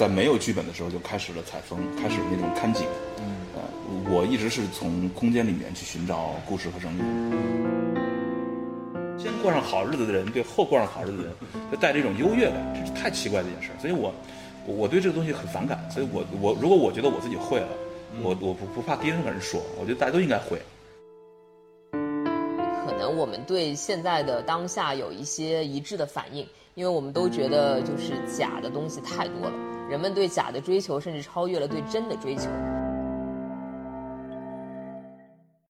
在没有剧本的时候就开始了采风，开始那种看景。嗯，呃，我一直是从空间里面去寻找故事和声音。先过上好日子的人，对后过上好日子的人，就带着一种优越感，这是太奇怪的一件事。所以我，我对这个东西很反感。所以我，我如果我觉得我自己会了，我我不不怕第一任何人说，我觉得大家都应该会。可能我们对现在的当下有一些一致的反应，因为我们都觉得就是假的东西太多了，人们对假的追求甚至超越了对真的追求。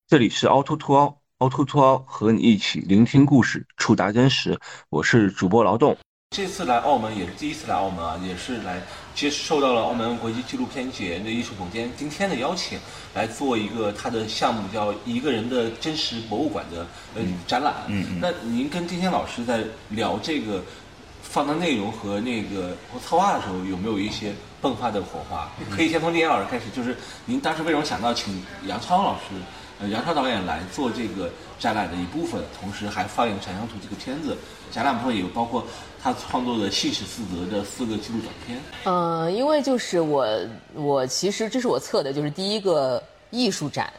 这里是凹凸凸凹。凹凸凸凹和你一起聆听故事，触达真实。我是主播劳动。这次来澳门也是第一次来澳门啊，也是来接受到了澳门国际纪录片节的艺术总监今天的邀请，来做一个他的项目叫“一个人的真实博物馆”的呃展览。嗯嗯。那您跟今天老师在聊这个放的内容和那个策划的时候，有没有一些迸发的火花？可以先从丁老师开始，就是您当时为什么想到请杨超老师？呃杨超导演来做这个展览的一部分，同时还放映《闪乡图》这个片子。展览部分也包括他创作的《信使四则》的四个纪录短片。嗯，因为就是我，我其实这是我测的，就是第一个艺术展。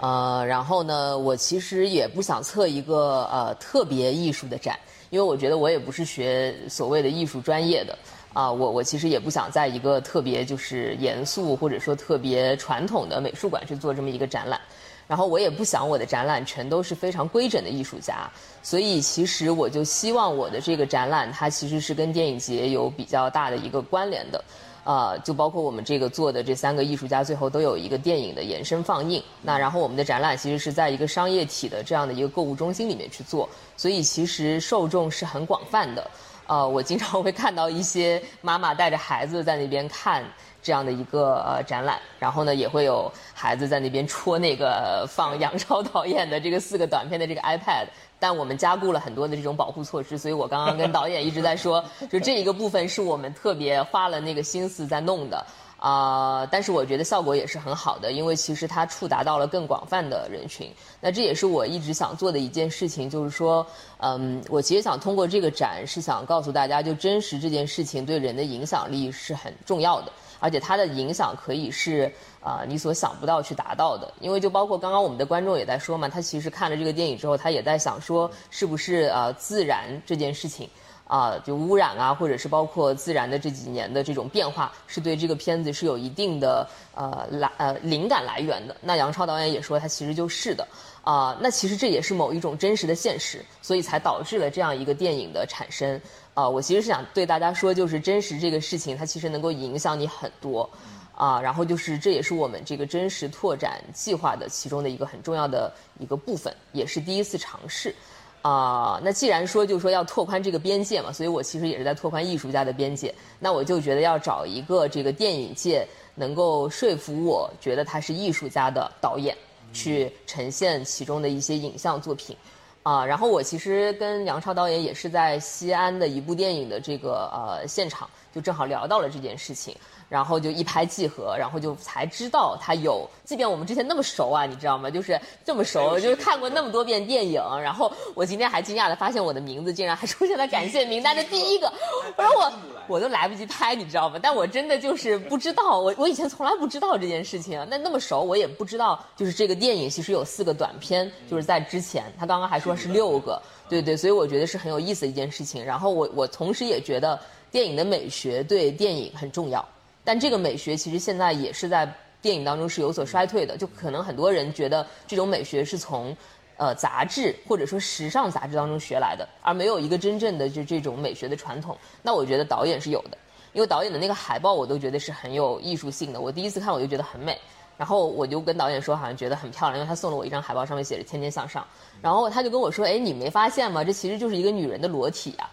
呃，然后呢，我其实也不想测一个呃特别艺术的展，因为我觉得我也不是学所谓的艺术专业的。啊，我我其实也不想在一个特别就是严肃或者说特别传统的美术馆去做这么一个展览。然后我也不想我的展览全都是非常规整的艺术家，所以其实我就希望我的这个展览它其实是跟电影节有比较大的一个关联的，呃，就包括我们这个做的这三个艺术家最后都有一个电影的延伸放映。那然后我们的展览其实是在一个商业体的这样的一个购物中心里面去做，所以其实受众是很广泛的。呃，我经常会看到一些妈妈带着孩子在那边看。这样的一个呃展览，然后呢，也会有孩子在那边戳那个放杨超导演的这个四个短片的这个 iPad，但我们加固了很多的这种保护措施，所以我刚刚跟导演一直在说，就这一个部分是我们特别花了那个心思在弄的。啊，但是我觉得效果也是很好的，因为其实它触达到了更广泛的人群，那这也是我一直想做的一件事情，就是说，嗯，我其实想通过这个展是想告诉大家，就真实这件事情对人的影响力是很重要的。而且它的影响可以是啊你所想不到去达到的，因为就包括刚刚我们的观众也在说嘛，他其实看了这个电影之后，他也在想说，是不是呃自然这件事情，啊就污染啊，或者是包括自然的这几年的这种变化，是对这个片子是有一定的呃来呃灵感来源的。那杨超导演也说，他其实就是的，啊那其实这也是某一种真实的现实，所以才导致了这样一个电影的产生。啊，我其实是想对大家说，就是真实这个事情，它其实能够影响你很多，啊，然后就是这也是我们这个真实拓展计划的其中的一个很重要的一个部分，也是第一次尝试，啊，那既然说就说要拓宽这个边界嘛，所以我其实也是在拓宽艺术家的边界，那我就觉得要找一个这个电影界能够说服我觉得他是艺术家的导演，去呈现其中的一些影像作品。啊，然后我其实跟杨超导演也是在西安的一部电影的这个呃现场，就正好聊到了这件事情。然后就一拍即合，然后就才知道他有，即便我们之前那么熟啊，你知道吗？就是这么熟，就是看过那么多遍电影。然后我今天还惊讶的发现，我的名字竟然还出现在感谢名单的第一个。我说我我都来不及拍，你知道吗？但我真的就是不知道，我我以前从来不知道这件事情。那那么熟，我也不知道，就是这个电影其实有四个短片，就是在之前，他刚刚还说是六个，对对，所以我觉得是很有意思的一件事情。然后我我同时也觉得电影的美学对电影很重要。但这个美学其实现在也是在电影当中是有所衰退的，就可能很多人觉得这种美学是从，呃杂志或者说时尚杂志当中学来的，而没有一个真正的就这种美学的传统。那我觉得导演是有的，因为导演的那个海报我都觉得是很有艺术性的。我第一次看我就觉得很美，然后我就跟导演说好像觉得很漂亮，因为他送了我一张海报，上面写着“天天向上”，然后他就跟我说：“哎，你没发现吗？这其实就是一个女人的裸体呀。”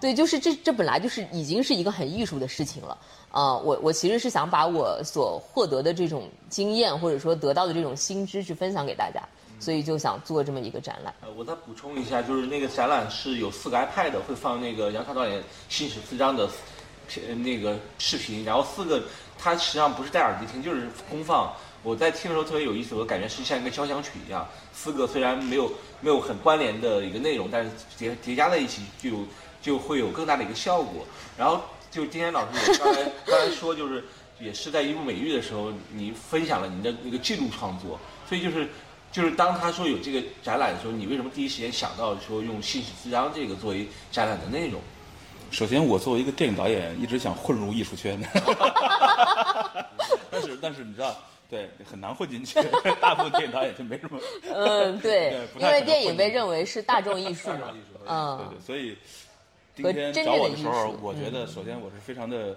对，就是这这本来就是已经是一个很艺术的事情了。啊，我我其实是想把我所获得的这种经验，或者说得到的这种新知去分享给大家，所以就想做这么一个展览。呃，我再补充一下，就是那个展览是有四个 iPad 会放那个杨超导演新史四章的片那个视频，然后四个它实际上不是戴耳机听，就是公放。我在听的时候特别有意思，我感觉是像一个交响曲一样，四个虽然没有没有很关联的一个内容，但是叠叠加在一起就就会有更大的一个效果。然后。就今天老师也刚才刚才说，就是也是在一部美育的时候，你分享了你的那个记录创作，所以就是就是当他说有这个展览的时候，你为什么第一时间想到说用信使之章这个作为展览的内容？首先，我作为一个电影导演，一直想混入艺术圈，但是但是你知道，对，很难混进去。大部分电影导演就没什么。嗯，对 对，因为电影被认为是大众艺术嘛大众艺术，对嗯对，，所以今和天真正的艺找我的时候术，我觉得首先我是非常的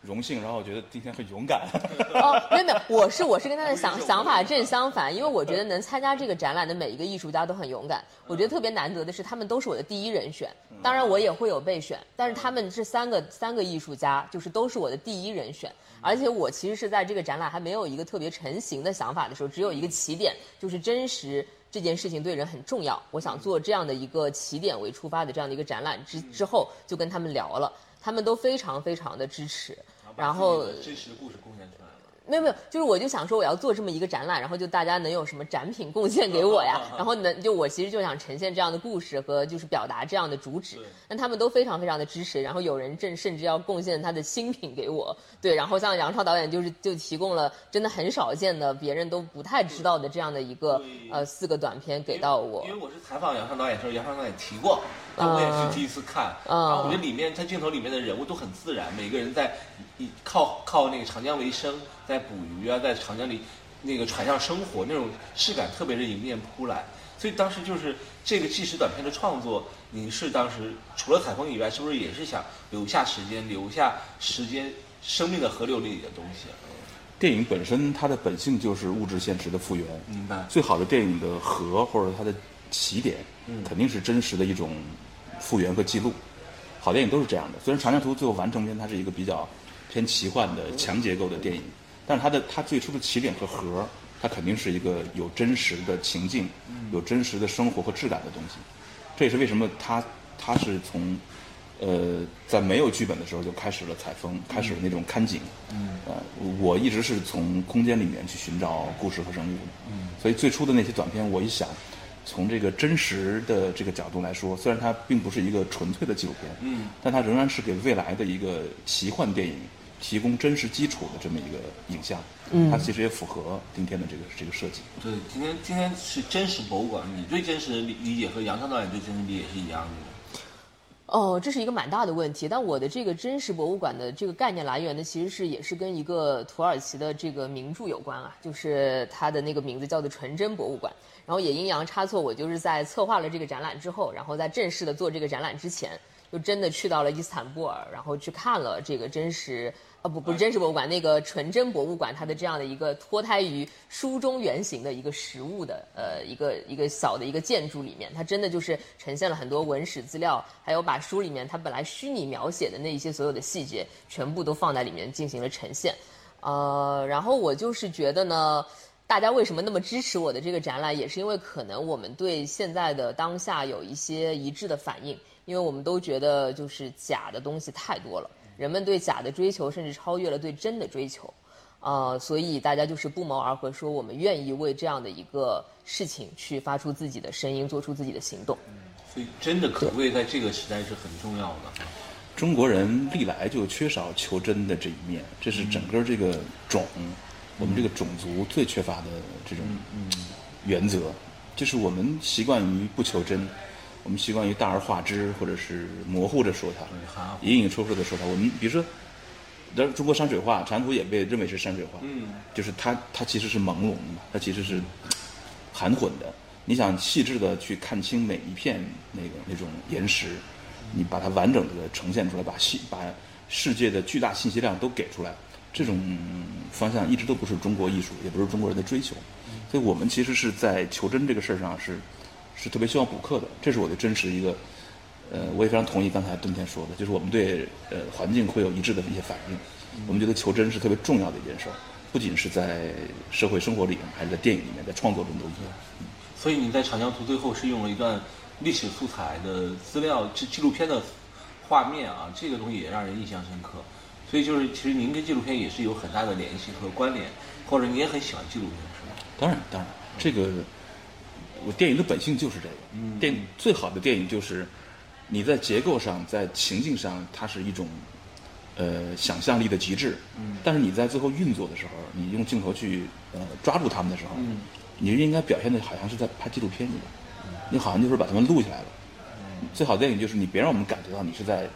荣幸，然后我觉得今天很勇敢。哦，没有没有，我是我是跟他的 想想法正相反，因为我觉得能参加这个展览的每一个艺术家都很勇敢。我觉得特别难得的是，他们都是我的第一人选。当然我也会有备选，但是他们这三个三个艺术家就是都是我的第一人选。而且我其实是在这个展览还没有一个特别成型的想法的时候，只有一个起点，就是真实这件事情对人很重要。我想做这样的一个起点为出发的这样的一个展览之之后，就跟他们聊了，他们都非常非常的支持。然后。没有没有，就是我就想说我要做这么一个展览，然后就大家能有什么展品贡献给我呀？然后能就我其实就想呈现这样的故事和就是表达这样的主旨对，那他们都非常非常的支持，然后有人正甚至要贡献他的新品给我，对，然后像杨超导演就是就提供了真的很少见的别人都不太知道的这样的一个呃四个短片给到我因为，我是采访杨超导演的时候，杨超导演提过，那我也是第一次看。嗯然后我觉得里面他镜头里面的人物都很自然，每个人在以靠靠那个长江为生，在捕鱼啊，在长江里那个船上生活，那种质感特别是迎面扑来。所以当时就是这个纪实短片的创作，你是当时除了采风以外，是不是也是想留下时间，留下时间生命的河流里的东西？电影本身它的本性就是物质现实的复原。明白。最好的电影的核或者它的起点，嗯肯定是真实的一种复原和记录。好电影都是这样的。虽然《长江图》最后完成篇它是一个比较偏奇幻的强结构的电影，但是它的它最初的起点和核，它肯定是一个有真实的情境、有真实的生活和质感的东西。这也是为什么它它是从呃在没有剧本的时候就开始了采风，开始了那种看景。嗯，呃，我一直是从空间里面去寻找故事和人物的。嗯，所以最初的那些短片，我一想，从这个真实的这个角度来说，虽然它并不是一个纯粹的纪录片，嗯，但它仍然是给未来的一个奇幻电影提供真实基础的这么一个影像。嗯，它其实也符合今天的这个这个设计。对，今天今天是真实博物馆，你对真实的理理解和杨超导演对真实理解是一样的吗？哦，这是一个蛮大的问题。但我的这个真实博物馆的这个概念来源呢，其实是也是跟一个土耳其的这个名著有关啊，就是它的那个名字叫做纯真博物馆。然后也阴阳差错，我就是在策划了这个展览之后，然后在正式的做这个展览之前，就真的去到了伊斯坦布尔，然后去看了这个真实。啊不不是真实博物馆，那个纯真博物馆，它的这样的一个脱胎于书中原型的一个实物的呃一个一个小的一个建筑里面，它真的就是呈现了很多文史资料，还有把书里面它本来虚拟描写的那一些所有的细节，全部都放在里面进行了呈现。呃，然后我就是觉得呢，大家为什么那么支持我的这个展览，也是因为可能我们对现在的当下有一些一致的反应，因为我们都觉得就是假的东西太多了。人们对假的追求，甚至超越了对真的追求，呃，所以大家就是不谋而合，说我们愿意为这样的一个事情去发出自己的声音，做出自己的行动。所以真的可贵在这个时代是很重要的。中国人历来就缺少求真的这一面，这是整个这个种，我们这个种族最缺乏的这种原则，就是我们习惯于不求真，我们习惯于大而化之，或者是模糊着说它，隐隐绰绰的说它。我们比如说，但中国山水画，禅图也被认为是山水画，嗯，就是它它其实是朦胧的，它其实是含混的。你想细致的去看清每一片那个那种岩石，你把它完整的呈现出来，把细把世界的巨大信息量都给出来，这种方向一直都不是中国艺术，也不是中国人的追求。所以我们其实是在求真这个事儿上是是特别希望补课的，这是我的真实一个。呃，我也非常同意刚才冬天说的，就是我们对呃环境会有一致的一些反应。我们觉得求真是特别重要的一件事儿，不仅是在社会生活里面，还是在电影里面，在创作中都一样。所以你在《长江图》最后是用了一段历史素材的资料，纪纪录片的画面啊，这个东西也让人印象深刻。所以就是，其实您跟纪录片也是有很大的联系和关联，或者你也很喜欢纪录片，是吗？当然，当然，这个我电影的本性就是这个。嗯电影最好的电影就是你在结构上，在情境上，它是一种呃想象力的极致，嗯，但是你在最后运作的时候，你用镜头去呃抓住他们的时候，嗯，你应该表现的好像是在拍纪录片一样，你好像就是把他们录下来了。最好的电影就是你别让我们感觉到你是在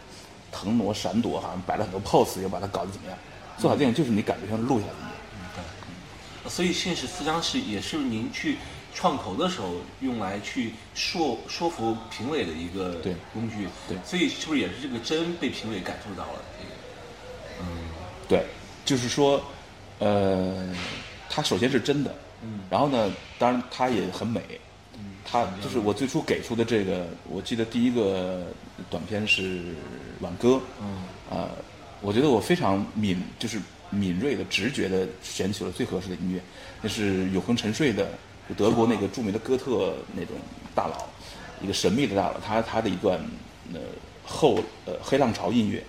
腾挪闪躲，好像摆了很多 pose，又把它搞得怎么样。最好的电影就是你感觉像录下来的一样。所以现实四张是也是您去创投的时候用来去说说服评委的一个对。工具。对。所以是不是也是这个真被评委感受到了？这个？对，就是说，呃，它首先是真的，嗯，然后呢，当然它也很美，嗯，它就是我最初给出的这个，我记得第一个短片是《挽歌》，嗯，啊、我觉得我非常敏，就是敏锐的、直觉的选取了最合适的音乐，那是永恒沉睡的，就德国那个著名的哥特那种大佬，一个神秘的大佬，他他的一段呃后呃黑浪潮音乐，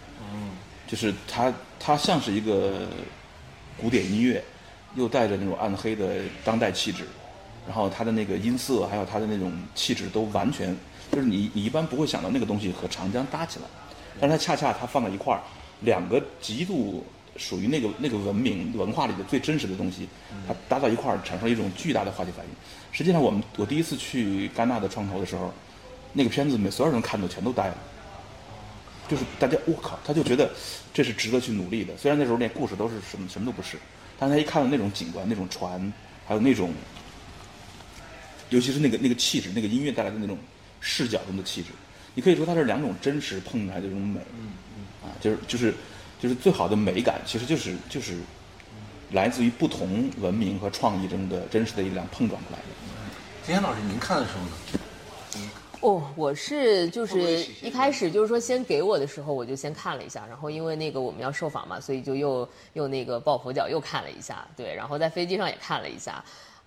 就是他他像是一个古典音乐，又带着那种暗黑的当代气质，然后他的那个音色还有他的那种气质都完全就是你你一般不会想到那个东西和长江搭起来，但是它恰恰它放在一块儿，两个极度属于那个那个文明文化里的最真实的东西，它搭到一块儿产生了一种巨大的化学反应。实际上我们我第一次去戛纳的创投的时候，那个片子每所有人看到全都呆了。就是大家，我靠，他就觉得这是值得去努力的。虽然那时候连故事都是什么什么都不是，但是他一看到那种景观、那种船，还有那种，尤其是那个那个气质，那个音乐带来的那种视角中的气质，你可以说它是两种真实碰出来的这种美。啊，就是就是就是最好的美感，其实就是就是来自于不同文明和创意中的真实的力量碰撞出来的。金岩老师，您看的时候呢？哦，我是就是一开始就是说先给我的时候，我就先看了一下，然后因为那个我们要受访嘛，所以就又又那个抱佛脚又看了一下，对，然后在飞机上也看了一下，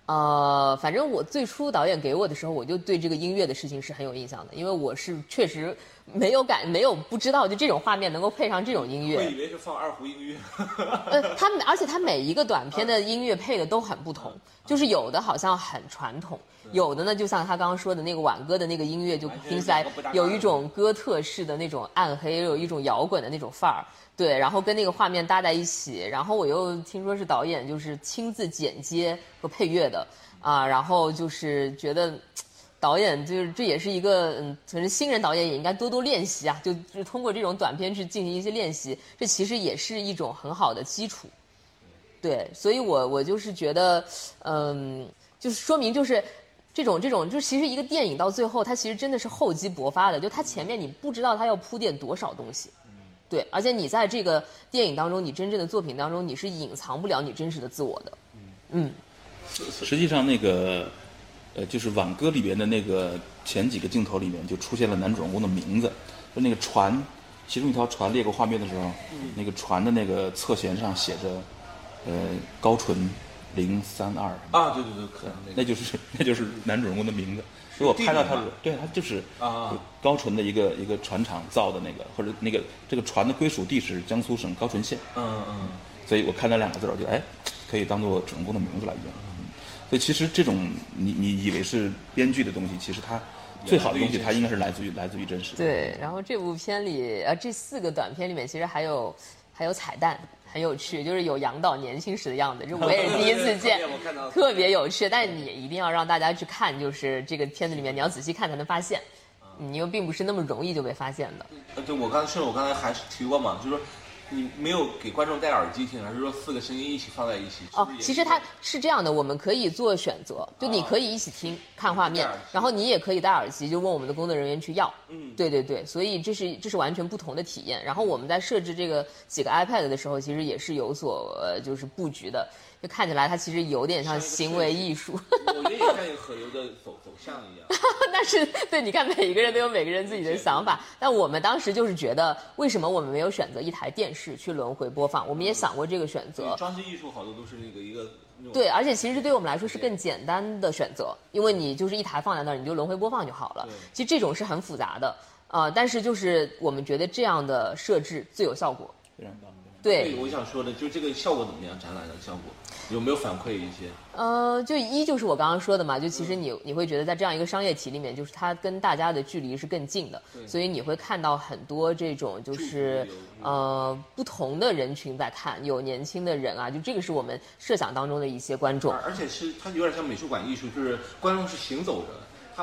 呃，反正我最初导演给我的时候，我就对这个音乐的事情是很有印象的，因为我是确实没有感没有不知道就这种画面能够配上这种音乐，我以为是放二胡音乐。呃，它每而且他每一个短片的音乐配的都很不同，就是有的好像很传统，有的呢就像他刚刚说的那个挽歌的那个音乐，就听起来有一种哥特式的那种暗黑，有一种摇滚的那种范儿。对，然后跟那个画面搭在一起，然后我又听说是导演就是亲自剪接和配乐的啊，然后就是觉得。导演就是这也是一个嗯，可能新人导演也应该多多练习啊，就就通过这种短片去进行一些练习，这其实也是一种很好的基础。对，所以我我就是觉得，嗯，就是说明就是这种这种，就其实一个电影到最后，它其实真的是厚积薄发的，就它前面你不知道它要铺垫多少东西。对，而且你在这个电影当中，你真正的作品当中，你是隐藏不了你真实的自我的。嗯，实际上，那个呃，就是《挽歌》里边的那个前几个镜头里面就出现了男主人公的名字，就那个船，其中一条船列过画面的时候，那个船的那个侧舷上写着呃高淳零三二，啊，对对对，可能那个那就是那就是男主人公的名字。所以我拍到它的地名吗，对它就是啊高淳的一个一个船厂造的那个，或者那个这个船的归属地是江苏省高淳县。嗯嗯，所以我看到两个字儿，我就哎，可以当做主人公的名字来用。嗯所以其实这种你你以为是编剧的东西，其实它最好的东西，它应该是来自于来自于真实的。对。然后这部片里，呃，这四个短片里面其实还有还有彩蛋，很有趣，就是有杨导年轻时的样子，这我也是第一次 见特别有趣。但是你一定要让大家去看，就是这个片子里面你要仔细看才能发现，你又并不是那么容易就被发现的。呃，对我刚才是我刚才还是提过嘛，就是说你没有给观众戴耳机听，还是说四个声音一起放在一起？哦其实它是这样的，我们可以做选择，就你啊可以一起听看画面然后你也可以戴耳机，就问我们的工作人员去要。嗯对对对，所以这是这是完全不同的体验。然后我们在设置这个几个 iPad 的时候，其实也是有所呃就是布局的，就看起来它其实有点像行为艺术。我觉得也像一个河流的走走向一样。但是对，你看每一个人都有每个人自己的想法。但我们当时就是觉得，为什么我们没有选择一台电视去轮回播放？我们也想过这个选择。装置艺术好多都是那个一个那种对，而且其实对我们来说是更简单的选择，因为你就是一台放在那儿，你就轮回播放就好了。其实这种是很复杂的，呃，但是就是我们觉得这样的设置最有效果。非常棒。对，我想说的就这个效果怎么样？展览的效果有没有反馈一些？呃，就一就是我刚刚说的嘛，就其实你你会觉得在这样一个商业体里面，就是它跟大家的距离是更近的，所以你会看到很多这种就是呃不同的人群在看，有年轻的人啊，就这个是我们设想当中的一些观众，而且是它有点像美术馆艺术，就是观众是行走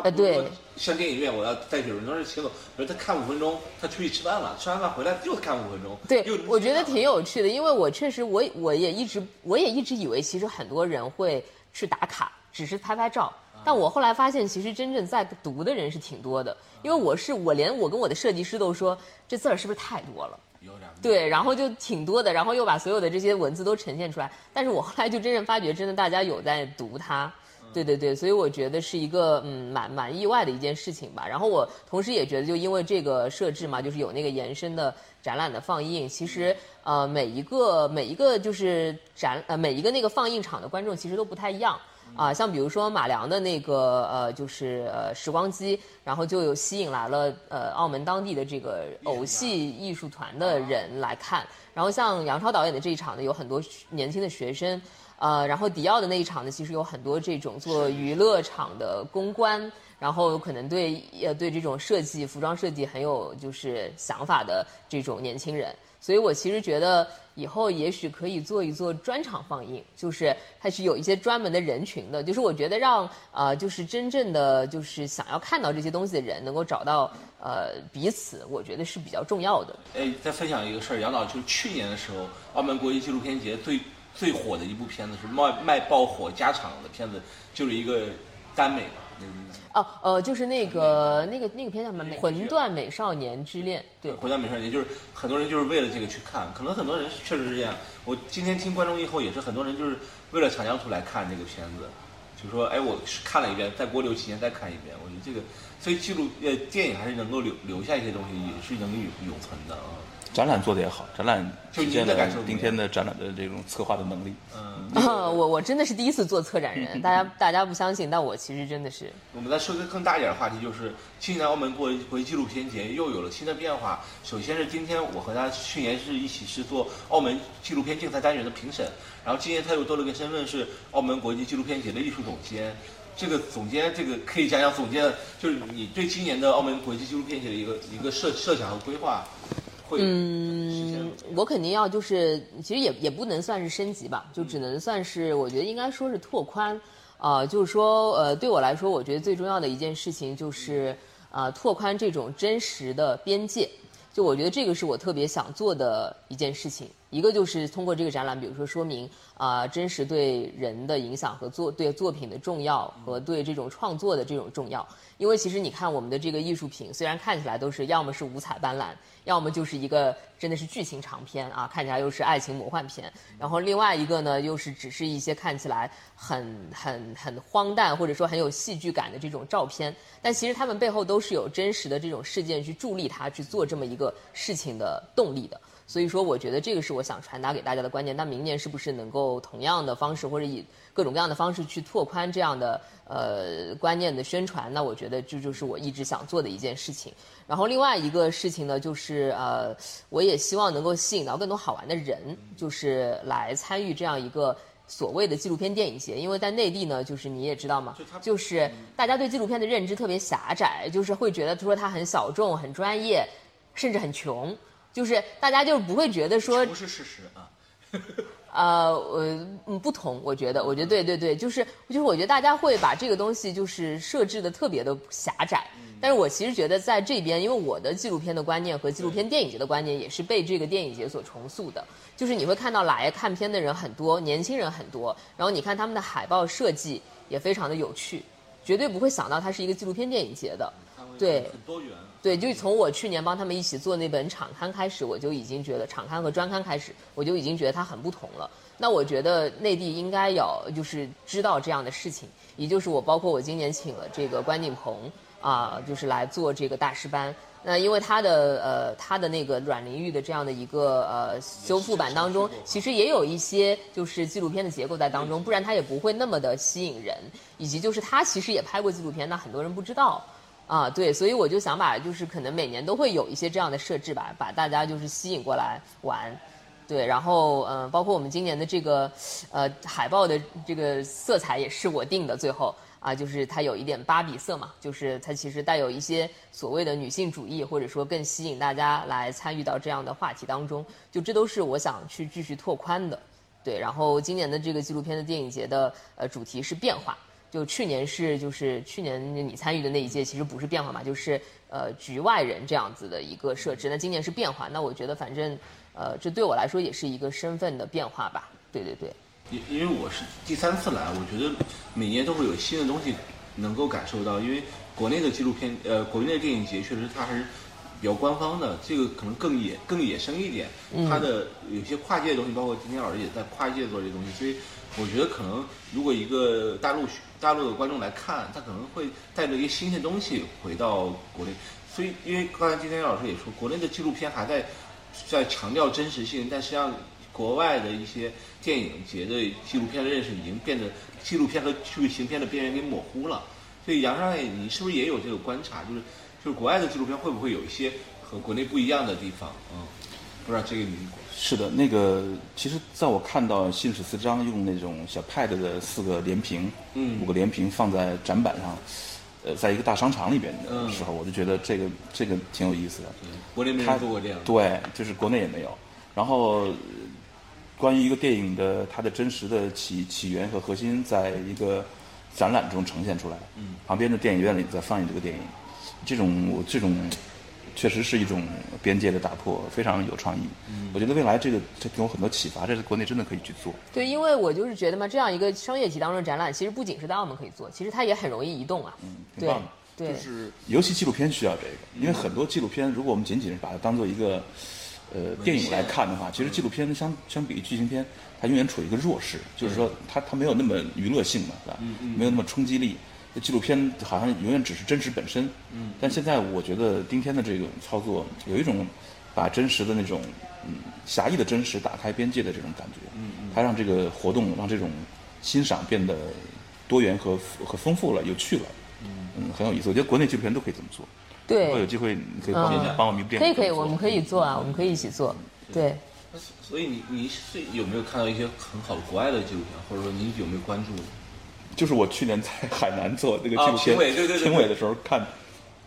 着。呃，对，像电影院，我要带几个人，都是行走。比如他看五分钟，他出去吃饭了，吃完饭回来又看五分钟。对，我觉得挺有趣的，因为我确实，我我也一直，我也一直以为，其实很多人会去打卡，只是拍拍照。但我后来发现，其实真正在读的人是挺多的。因为我是，我连我跟我的设计师都说，这字儿是不是太多了？有点。对，然后就挺多的，然后又把所有的这些文字都呈现出来。但是我后来就真正发觉，真的大家有在读它。对对对，所以我觉得是一个嗯蛮蛮意外的一件事情吧。然后我同时也觉得，就因为这个设置嘛，就是有那个延伸的展览的放映，其实呃每一个每一个就是展呃每一个那个放映场的观众其实都不太一样啊。像比如说马良的那个呃就是呃时光机，然后就有吸引来了呃澳门当地的这个偶戏艺术团的人来看。然后像杨超导演的这一场呢，有很多年轻的学生。呃，然后迪奥的那一场呢，其实有很多这种做娱乐场的公关，然后可能对呃对这种设计、服装设计很有就是想法的这种年轻人，所以我其实觉得以后也许可以做一做专场放映，就是它是有一些专门的人群的，就是我觉得让呃就是真正的就是想要看到这些东西的人能够找到呃彼此，我觉得是比较重要的。哎，再分享一个事儿，杨导就是去年的时候，澳门国际纪录片节最。最火的一部片子是卖卖爆火加场的片子，就是一个耽美嘛。哦，呃，就是那个那个那个片叫什么？《魂断美少年之恋》。对，《魂断美少年》就是很多人就是为了这个去看，可能很多人确实是这样。我今天听观众以后也是很多人就是为了长江图来看这个片子，就说哎，我看了一遍，在国流期间再看一遍。我觉得这个，所以记录呃电影还是能够留留下一些东西，也是能永永存的啊。展览做的也好，展览体现了今天的展览的这种策划的能力。嗯，我 我真的是第一次做策展人，大家大家不相信，但我其实真的是。我们再说个更大一点的话题，就是今年澳门国国际纪录片节又有了新的变化。首先是今天我和他去年是一起是做澳门纪录片竞赛单元的评审，然后今年他又多了个身份是澳门国际纪录片节的艺术总监。这个总监，这个可以讲讲总监，就是你对今年的澳门国际纪录片节的一个一个设设想和规划。嗯，我肯定要就是，其实也也不能算是升级吧，就只能算是，我觉得应该说是拓宽，啊，就是说，呃，对我来说，我觉得最重要的一件事情就是，啊，拓宽这种真实的边界，就我觉得这个是我特别想做的一件事情。一个就是通过这个展览，比如说说明啊，真实对人的影响和作对作品的重要和对这种创作的这种重要。因为其实你看我们的这个艺术品，虽然看起来都是要么是五彩斑斓，要么就是一个真的是剧情长片啊，看起来又是爱情魔幻片。然后另外一个呢，又是只是一些看起来很很很荒诞或者说很有戏剧感的这种照片。但其实他们背后都是有真实的这种事件去助力他去做这么一个事情的动力的。所以说，我觉得这个是我想传达给大家的观念。那明年是不是能够同样的方式，或者以各种各样的方式去拓宽这样的呃观念的宣传？那我觉得这就是我一直想做的一件事情。然后另外一个事情呢，就是呃，我也希望能够吸引到更多好玩的人，就是来参与这样一个所谓的纪录片电影节。因为在内地呢，就是你也知道嘛，就是大家对纪录片的认知特别狭窄，就是会觉得说它很小众、很专业，甚至很穷。就是大家就是不会觉得说不是事实啊，呃，呃，不同，我觉得，我觉得对对对，就是就是我觉得大家会把这个东西就是设置的特别的狭窄，但是我其实觉得在这边，因为我的纪录片的观念和纪录片电影节的观念也是被这个电影节所重塑的，就是你会看到来看片的人很多，年轻人很多，然后你看他们的海报设计也非常的有趣，绝对不会想到它是一个纪录片电影节的，对，很多元。对，就从我去年帮他们一起做那本场刊开始，我就已经觉得场刊和专刊开始，我就已经觉得它很不同了。那我觉得内地应该要就是知道这样的事情，也就是我包括我今年请了这个关锦鹏啊，就是来做这个大师班。那因为他的呃他的那个阮玲玉的这样的一个呃修复版当中，其实也有一些就是纪录片的结构在当中，不然他也不会那么的吸引人。以及就是他其实也拍过纪录片，那很多人不知道。啊，对，所以我就想把，就是可能每年都会有一些这样的设置吧，把大家就是吸引过来玩，对，然后嗯、包括我们今年的这个呃海报的这个色彩也是我定的，最后啊，就是它有一点芭比色嘛，就是它其实带有一些所谓的女性主义，或者说更吸引大家来参与到这样的话题当中，就这都是我想去继续拓宽的。对，然后今年的这个纪录片的电影节的呃主题是变化，就去年是就是去年你参与的那一届其实不是变化嘛，就是呃局外人这样子的一个设置。那今年是变化，那我觉得反正呃这对我来说也是一个身份的变化吧。对对对，因因为我是第三次来，我觉得每年都会有新的东西能够感受到。因为国内的纪录片，呃，国内的电影节确实它还是比较官方的，这个可能更野更野生一点。它的有些跨界的东西，包括今天老师也在跨界做这些东西，所以我觉得可能如果一个大陆大陆的观众来看，他可能会带着一些新鲜东西回到国内。所以，因为刚才今天老师也说，国内的纪录片还在在强调真实性，但实际上国外的一些电影节的纪录片的认识已经变得纪录片和剧情片的边缘给模糊了。所以杨少爷，你是不是也有这个观察？就是就是国外的纪录片会不会有一些和国内不一样的地方？嗯，不知道这个你是的，那个其实在我看到信使四章用那种小 pad 的四个连屏，嗯五个连屏放在展板上，呃，在一个大商场里边的嗯时候，我就觉得这个这个挺有意思的。国内没他人做过这样。对，就是国内也没有。然后，呃关于一个电影的它的真实的起起源和核心，在一个展览中呈现出来。嗯，旁边的电影院里在放映这个电影，这种我这种确实是一种边界的打破，非常有创意。嗯，我觉得未来这个这给我很多启发，这是国内真的可以去做。对，因为我就是觉得嘛，这样一个商业体当中的展览，其实不仅是在澳门可以做，其实它也很容易移动啊。嗯挺棒的。对就是尤其纪录片需要这个，因为很多纪录片，如果我们仅仅是把它当做一个呃电影来看的话，其实纪录片相相比于剧情片，它永远处于一个弱势，就是说它它没有那么娱乐性嘛，是吧？没有那么冲击力。纪录片好像永远只是真实本身，嗯，但现在我觉得丁天的这种操作有一种把真实的那种嗯狭义的真实打开边界的这种感觉，嗯嗯，它让这个活动让这种欣赏变得多元和和丰富了，有趣了，嗯，很有意思。我觉得国内纪录片都可以这么做。对如果有，机会，你可以帮我、嗯帮我弥补电可以可以，我们可以做啊，我们可以一起做。对，所以你你是有没有看到一些很好的国外的纪录片，或者说你有没有关注？就是我去年在海南做那个纪啊录片评委对对对对。评委的时候看，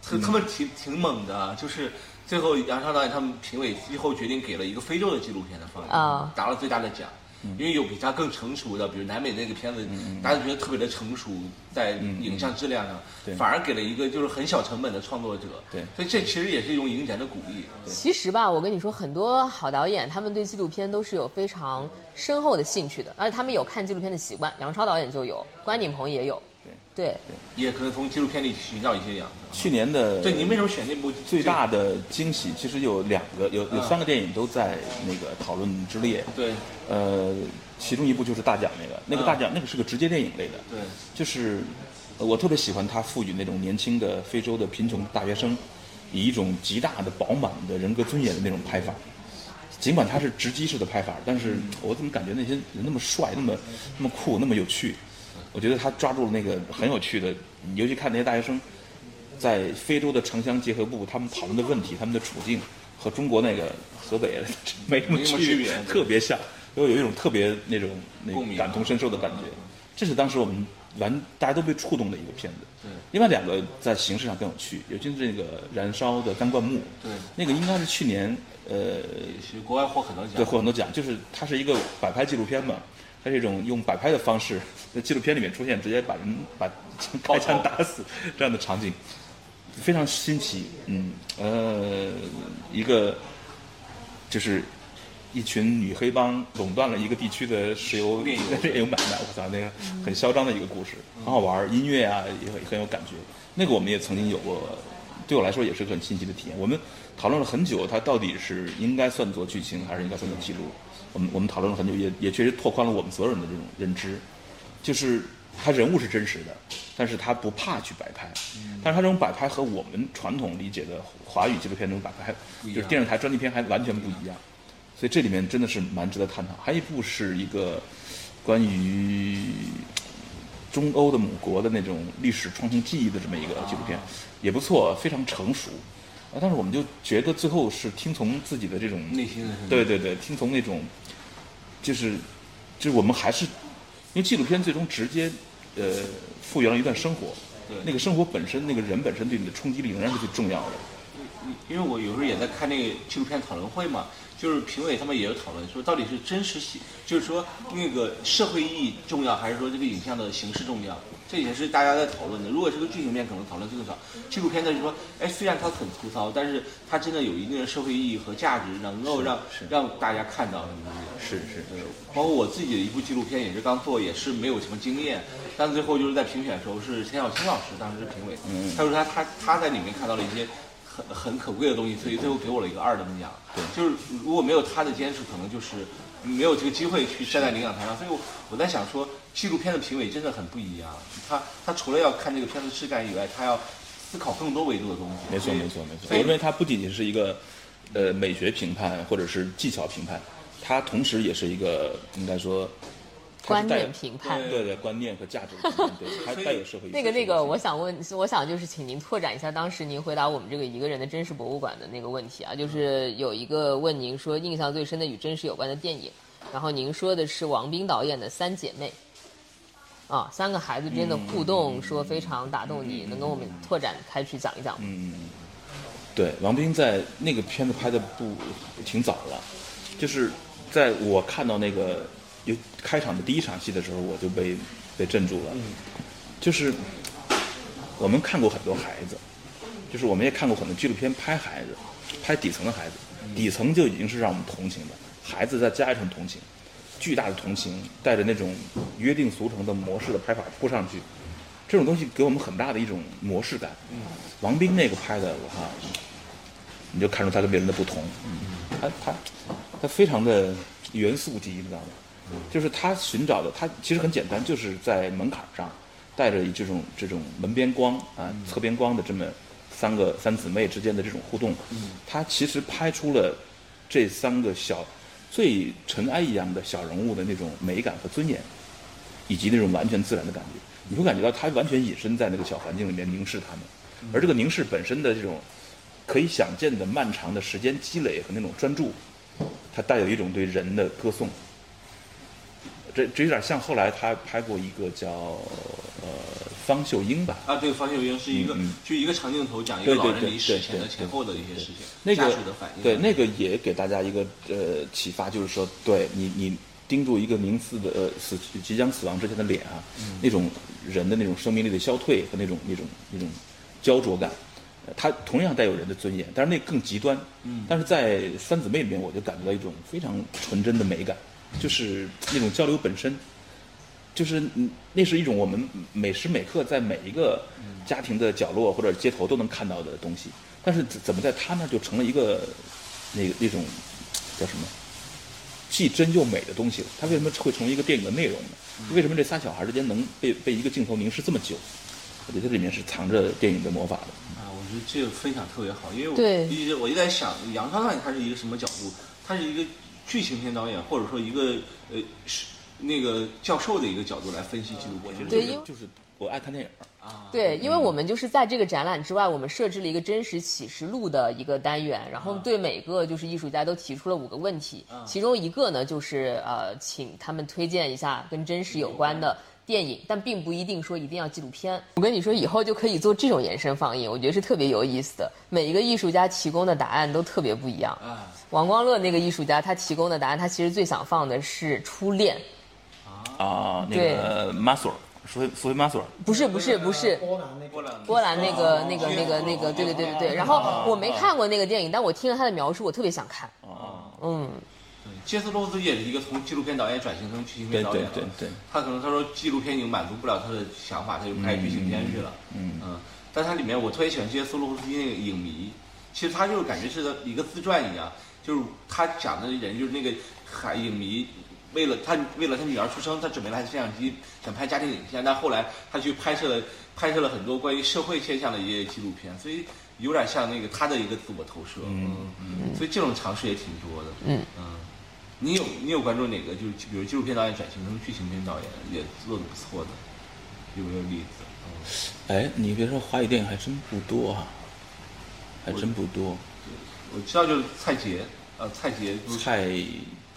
他他们挺挺猛的，啊就是最后杨超导演他们评委最后决定给了一个非洲的纪录片的放映，啊拿了最大的奖。因为有比他更成熟的，比如南美那个片子，大家觉得特别的成熟，在影像质量上，对反而给了一个就是很小成本的创作者。对所以这其实也是一种影展的鼓励。其实吧，我跟你说，很多好导演他们对纪录片都是有非常深厚的兴趣的，而且他们有看纪录片的习惯。杨超导演就有，关锦鹏也有。对对，也可能从纪录片里寻找一些养分。去年的对，您为什么选那部最大的惊喜，其实有两个，有有啊三个电影都在那个讨论之列。对呃，其中一部就是大奖那个，那个大奖那个是个直接电影类的，对，就是呃我特别喜欢他赋予那种年轻的非洲的贫穷大学生，以一种极大的饱满的人格尊严的那种拍法。尽管他是直击式的拍法，但是我怎么感觉那些人那么帅，那么那么酷，那么有趣？我觉得他抓住了那个很有趣的，尤其看那些大学生在非洲的城乡结合部，他们讨论的问题，他们的处境和中国那个河北没什么没什么区区别特别像，都有一种特别那种那种感同身受的感觉。这是当时我们完大家都被触动的一个片子。对另外两个在形式上更有趣，尤其是这个燃烧的干灌木，对，那个应该是去年呃国外获很多奖。对，获很多奖，就是它是一个摆拍纪录片嘛，它是一种用摆拍的方式，在纪录片里面出现，直接把人把 开枪打死这样的场景，非常新奇。嗯，呃，一个就是一群女黑帮垄断了一个地区的石油炼油炼油买卖，我操，那个很嚣张的一个故事，很好玩，音乐啊也很很有感觉。那个我们也曾经有过，对我来说也是很新奇的体验。我们讨论了很久，它到底是应该算作剧情还是应该算作记录？我们我们讨论了很久，也也确实拓宽了我们所有人的这种认知。就是他人物是真实的，但是他不怕去摆拍，但是他这种摆拍和我们传统理解的华语纪录片那种摆拍，就是电视台专题片还完全不一样。所以这里面真的是蛮值得探讨。还有一部是一个关于中欧的母国的那种历史创新记忆的这么一个纪录片，也不错，非常成熟。啊，但是我们就觉得最后是听从自己的这种内心的声音对对对，听从那种，就是就是我们还是因为纪录片最终直接呃复原了一段生活，对那个生活本身那个人本身对你的冲击力仍然是最重要的。因为我有时候也在看那个纪录片讨论会嘛，就是评委他们也有讨论说，到底是真实性，就是说那个社会意义重要，还是说这个影像的形式重要？这也是大家在讨论的。如果是个剧情片，可能讨论更少；纪录片呢，就是说，哎，虽然它很粗糙，但是它真的有一定的社会意义和价值，能够让让大家看到。是是是，包括我自己的一部纪录片，也是刚做，也是没有什么经验，但最后就是在评选的时候是钱小青老师当时是评委，嗯他说他他他在里面看到了一些很很可贵的东西，所以最后给我了一个二等奖。对就是如果没有他的坚持，可能就是没有这个机会去站在领奖台上。所以我我在想说，纪录片的评委真的很不一样，他他除了要看这个片子质感以外，他要思考更多维度的东西。没错没错没错。所以我认为它不仅仅是一个呃美学评判或者是技巧评判，它同时也是一个应该说观念评判。对对观念和价值评判，对，还带有社会那个那个，我想问，我想就是请您拓展一下当时您回答我们这个一个人的真实博物馆的那个问题啊，就是有一个问您说印象最深的与真实有关的电影，然后您说的是王冰导演的《三姐妹》，啊，三个孩子之间的互动说非常打动你，能跟我们拓展开去讲一讲吗？嗯，对，王冰在那个片子拍的不挺早了，就是在我看到那个有开场的第一场戏的时候，我就被被镇住了。就是我们看过很多孩子，就是我们也看过很多纪录片拍孩子，拍底层的孩子，底层就已经是让我们同情的，孩子再加一层同情，巨大的同情，带着那种约定俗成的模式的拍法扑上去，这种东西给我们很大的一种模式感。王冰那个拍的，我靠，你就看出他跟别人的不同。他他他非常的元素级，你知道吗？就是他寻找的，他其实很简单，就是在门槛上带着这种这种门边光啊、侧边光的这么三个三姊妹之间的这种互动，他其实拍出了这三个小最尘埃一样的小人物的那种美感和尊严，以及那种完全自然的感觉。你会感觉到他完全隐身在那个小环境里面凝视他们，而这个凝视本身的这种可以想见的漫长的时间积累和那种专注，它带有一种对人的歌颂。这这有点像后来他拍过一个叫呃方秀英吧，啊，对，方秀英是一个，就一个长镜头讲一个老人离世前的前后的一些事情，那个家属的反应，对那个也给大家一个呃启发，就是说，对你你盯住一个名次的呃死即将死亡之前的脸啊，那种人的那种生命力的消退和那种那种那种焦灼感，呃它同样带有人的尊严，但是那更极端。嗯，但是在三姊妹里面，我就感觉到一种非常纯真的美感，就是那种交流本身。就是嗯那是一种我们每时每刻在每一个家庭的角落或者街头都能看到的东西，但是怎怎么在他那儿就成了一个那个那种叫什么既真又美的东西了？它为什么会成为一个电影的内容呢？为什么这仨小孩之间能被被一个镜头凝视这么久？我觉得这里面是藏着电影的魔法的。啊，我觉得这个分享特别好，因为我我一直我就在想，杨超导演他是一个什么角度？他是一个剧情片导演，或者说一个呃是那个教授的一个角度来分析纪录片。对因为就是我爱看电影。啊，对，因为我们就是在这个展览之外，我们设置了一个真实启示录的一个单元，然后对每个就是艺术家都提出了五个问题，其中一个呢就是呃，请他们推荐一下跟真实有关的。电影，但并不一定说一定要纪录片。我跟你说，以后就可以做这种延伸放映，我觉得是特别有意思的。每一个艺术家提供的答案都特别不一样。啊，王光乐那个艺术家，他提供的答案，他其实最想放的是初恋，啊，那对个马索尔，苏菲苏菲马索尔，不是不是不是，波兰那个波兰波兰那个哦那个那个那个，对对对对对。然后我没看过那个电影，但我听了他的描述，我特别想看。啊，嗯，对，杰斯·罗斯也是一个从纪录片导演转型成剧情片导演对。对对对，他可能他说纪录片已经满足不了他的想法，他就拍剧情片去了。嗯嗯，但他里面我特别喜欢杰斯·罗斯基那个影迷，其实他就是感觉是一个自传一样，就是他讲的人就是那个海影迷。为了他，为了他女儿出生，他准备了台摄像机，想拍家庭影像。但后来他去拍摄了，拍摄了很多关于社会现象的一些纪录片，所以有点像那个他的一个自我投射。嗯嗯，所以这种尝试也挺多的。嗯嗯，你有你有关注哪个就是比如纪录片导演转型成剧情片导演也做的不错的，有没有例子？哎，你别说华语电影还真不多哈、还真不多。我知道就是蔡杰，呃，蔡杰就是蔡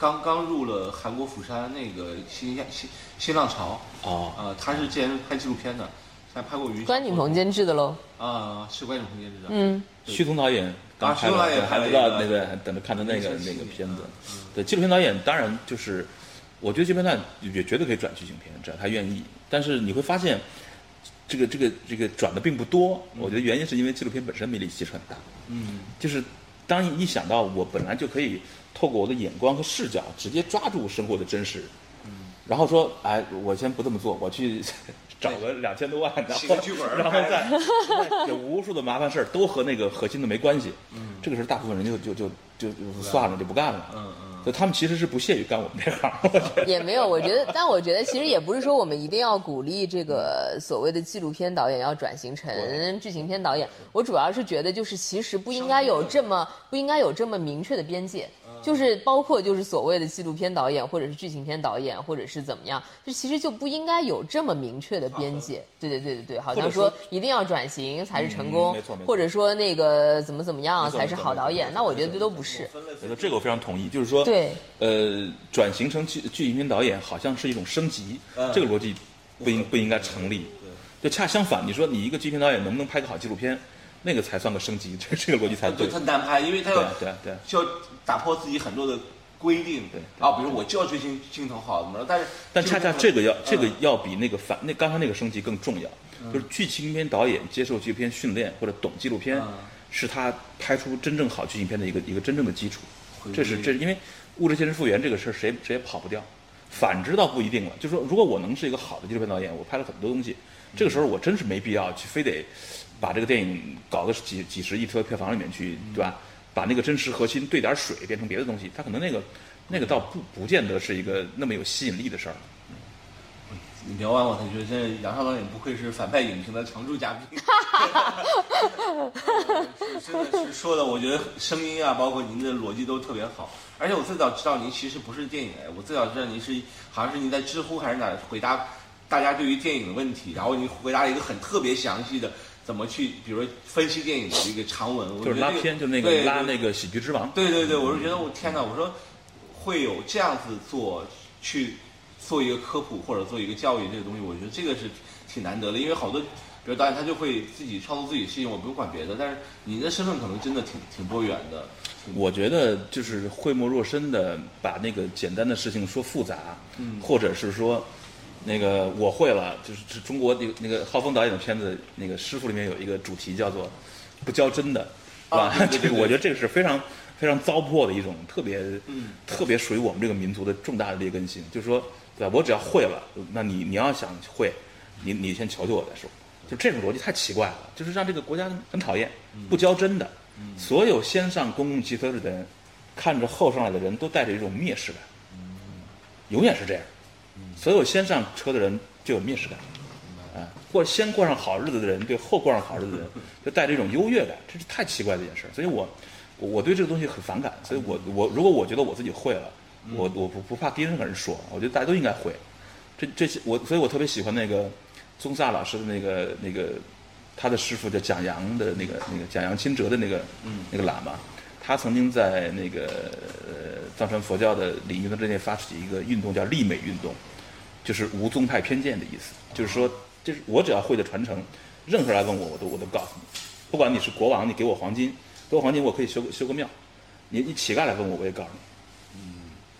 刚刚入了韩国釜山那个新新新浪潮，哦，呃，他是之前拍纪录片的，还拍过《于关锦鹏监制的喽。啊，是关锦鹏监制的，嗯，徐彤导演刚拍徐导演了，还不知道那个，还等着看的那个那个片子嗯。对，纪录片导演当然就是，我觉得纪录片导演也绝对可以转剧情片，只要他愿意。但是你会发现，这个这个这个转的并不多。我觉得原因是因为纪录片本身魅力其实很大。嗯，就是当一想到我本来就可以透过我的眼光和视角直接抓住生活的真实，然后说，哎，我先不这么做，我去 找个两千多万，然后写剧本然后再再有无数的麻烦事儿都和那个核心的没关系，这个时候大部分人就就就就就算了，就不干了。嗯嗯所以他们其实是不屑于干我们这行，我觉得 也没有，我觉得，但我觉得其实也不是说我们一定要鼓励这个所谓的纪录片导演要转型成剧情片导演。我主要是觉得，就是其实不应该有这么不应该有这么明确的边界，就是包括就是所谓的纪录片导演或者是剧情片导演或者是怎么样，就其实就不应该有这么明确的边界。对对对对对，好像说说一定要转型才是成功嗯没错没错，或者说那个怎么怎么样才是好导演。那我觉得这都不是。这个我非常同意，就是说，对，呃，转型成剧剧情片导演好像是一种升级，嗯。这个逻辑不应不应该成立。就恰相反，你说你一个剧情导演能不能拍个好纪录片，那个才算个升级，这 这个逻辑才对。对，。他难拍，因为他对要对对，需要打破自己很多的规定，对啊，比如我就要追星镜头好怎么着，但是但恰恰这个要这个嗯要比那个反那刚才那个升级更重要，就是剧情片导演接受纪录片训练或者懂纪录片嗯，是他拍出真正好剧情片的一个一个真正的基础。回。这是归这是因为物质现实复原这个事儿谁谁也跑不掉，反之倒不一定了。就是说，如果我能是一个好的纪录片导演，我拍了很多东西，这个时候我真是没必要去非得把这个电影搞个几几十亿票票房里面去，对吧？把那个真实核心兑点水变成别的东西，它可能那个那个倒不不见得是一个那么有吸引力的事儿。你聊完我才觉得，真是杨超导演不愧是反派影评的常驻嘉宾，是真的是说的，我觉得声音啊，包括您的逻辑都特别好。而且我最早知道您其实不是电影哎，我最早知道您是好像是您在知乎还是哪儿回答大家对于电影的问题，然后您回答了一个很特别详细的怎么去，比如说分析电影的一个长文，我就是拉片，就那对对个拉那个喜剧之王。对对对，我是觉得我天哪，我说会有这样子做去做一个科普或者做一个教育这个东西，我觉得这个是挺难得的，因为好多比如导演他就会自己创作自己的事情，我不用管别的，但是你的身份可能真的挺挺多元的。我觉得就是讳莫若深的把那个简单的事情说复杂，或者是说那个我会了，就是是中国那个那个浩峰导演的片子那个师傅里面有一个主题叫做不教真的，是吧？这个我觉得这个是非常非常糟粕的一种特别、嗯特别属于我们这个民族的重大的劣根性，就是说，对吧？我只要会了，那你你要想会，你你先求求我再说。就这种逻辑太奇怪了，就是让这个国家很讨厌，不教真的。所有先上公共汽车的人，看着后上来的人都带着一种蔑视感，永远是这样。所有先上车的人就有蔑视感，啊，过先过上好日子的人对后过上好日子的人 就带着一种优越感，这是太奇怪的一件事儿。所以我我我对这个东西很反感，所以我我如果我觉得我自己会了，我我不不怕跟任何人说，我觉得大家都应该会。这这些我，所以我特别喜欢那个宗萨老师的那个那个他的师傅叫蒋扬的那个那个蒋扬钦哲的那个那个喇嘛，他曾经在那个呃藏传佛教的领域的之内发起一个运动叫立美运动，就是无宗派偏见的意思，就是说，就是我只要会的传承，任何人来问我，我都我都告诉你，不管你是国王，你给我黄金，给我黄金我可以修个修个庙，你你乞丐来问我，我也告诉你。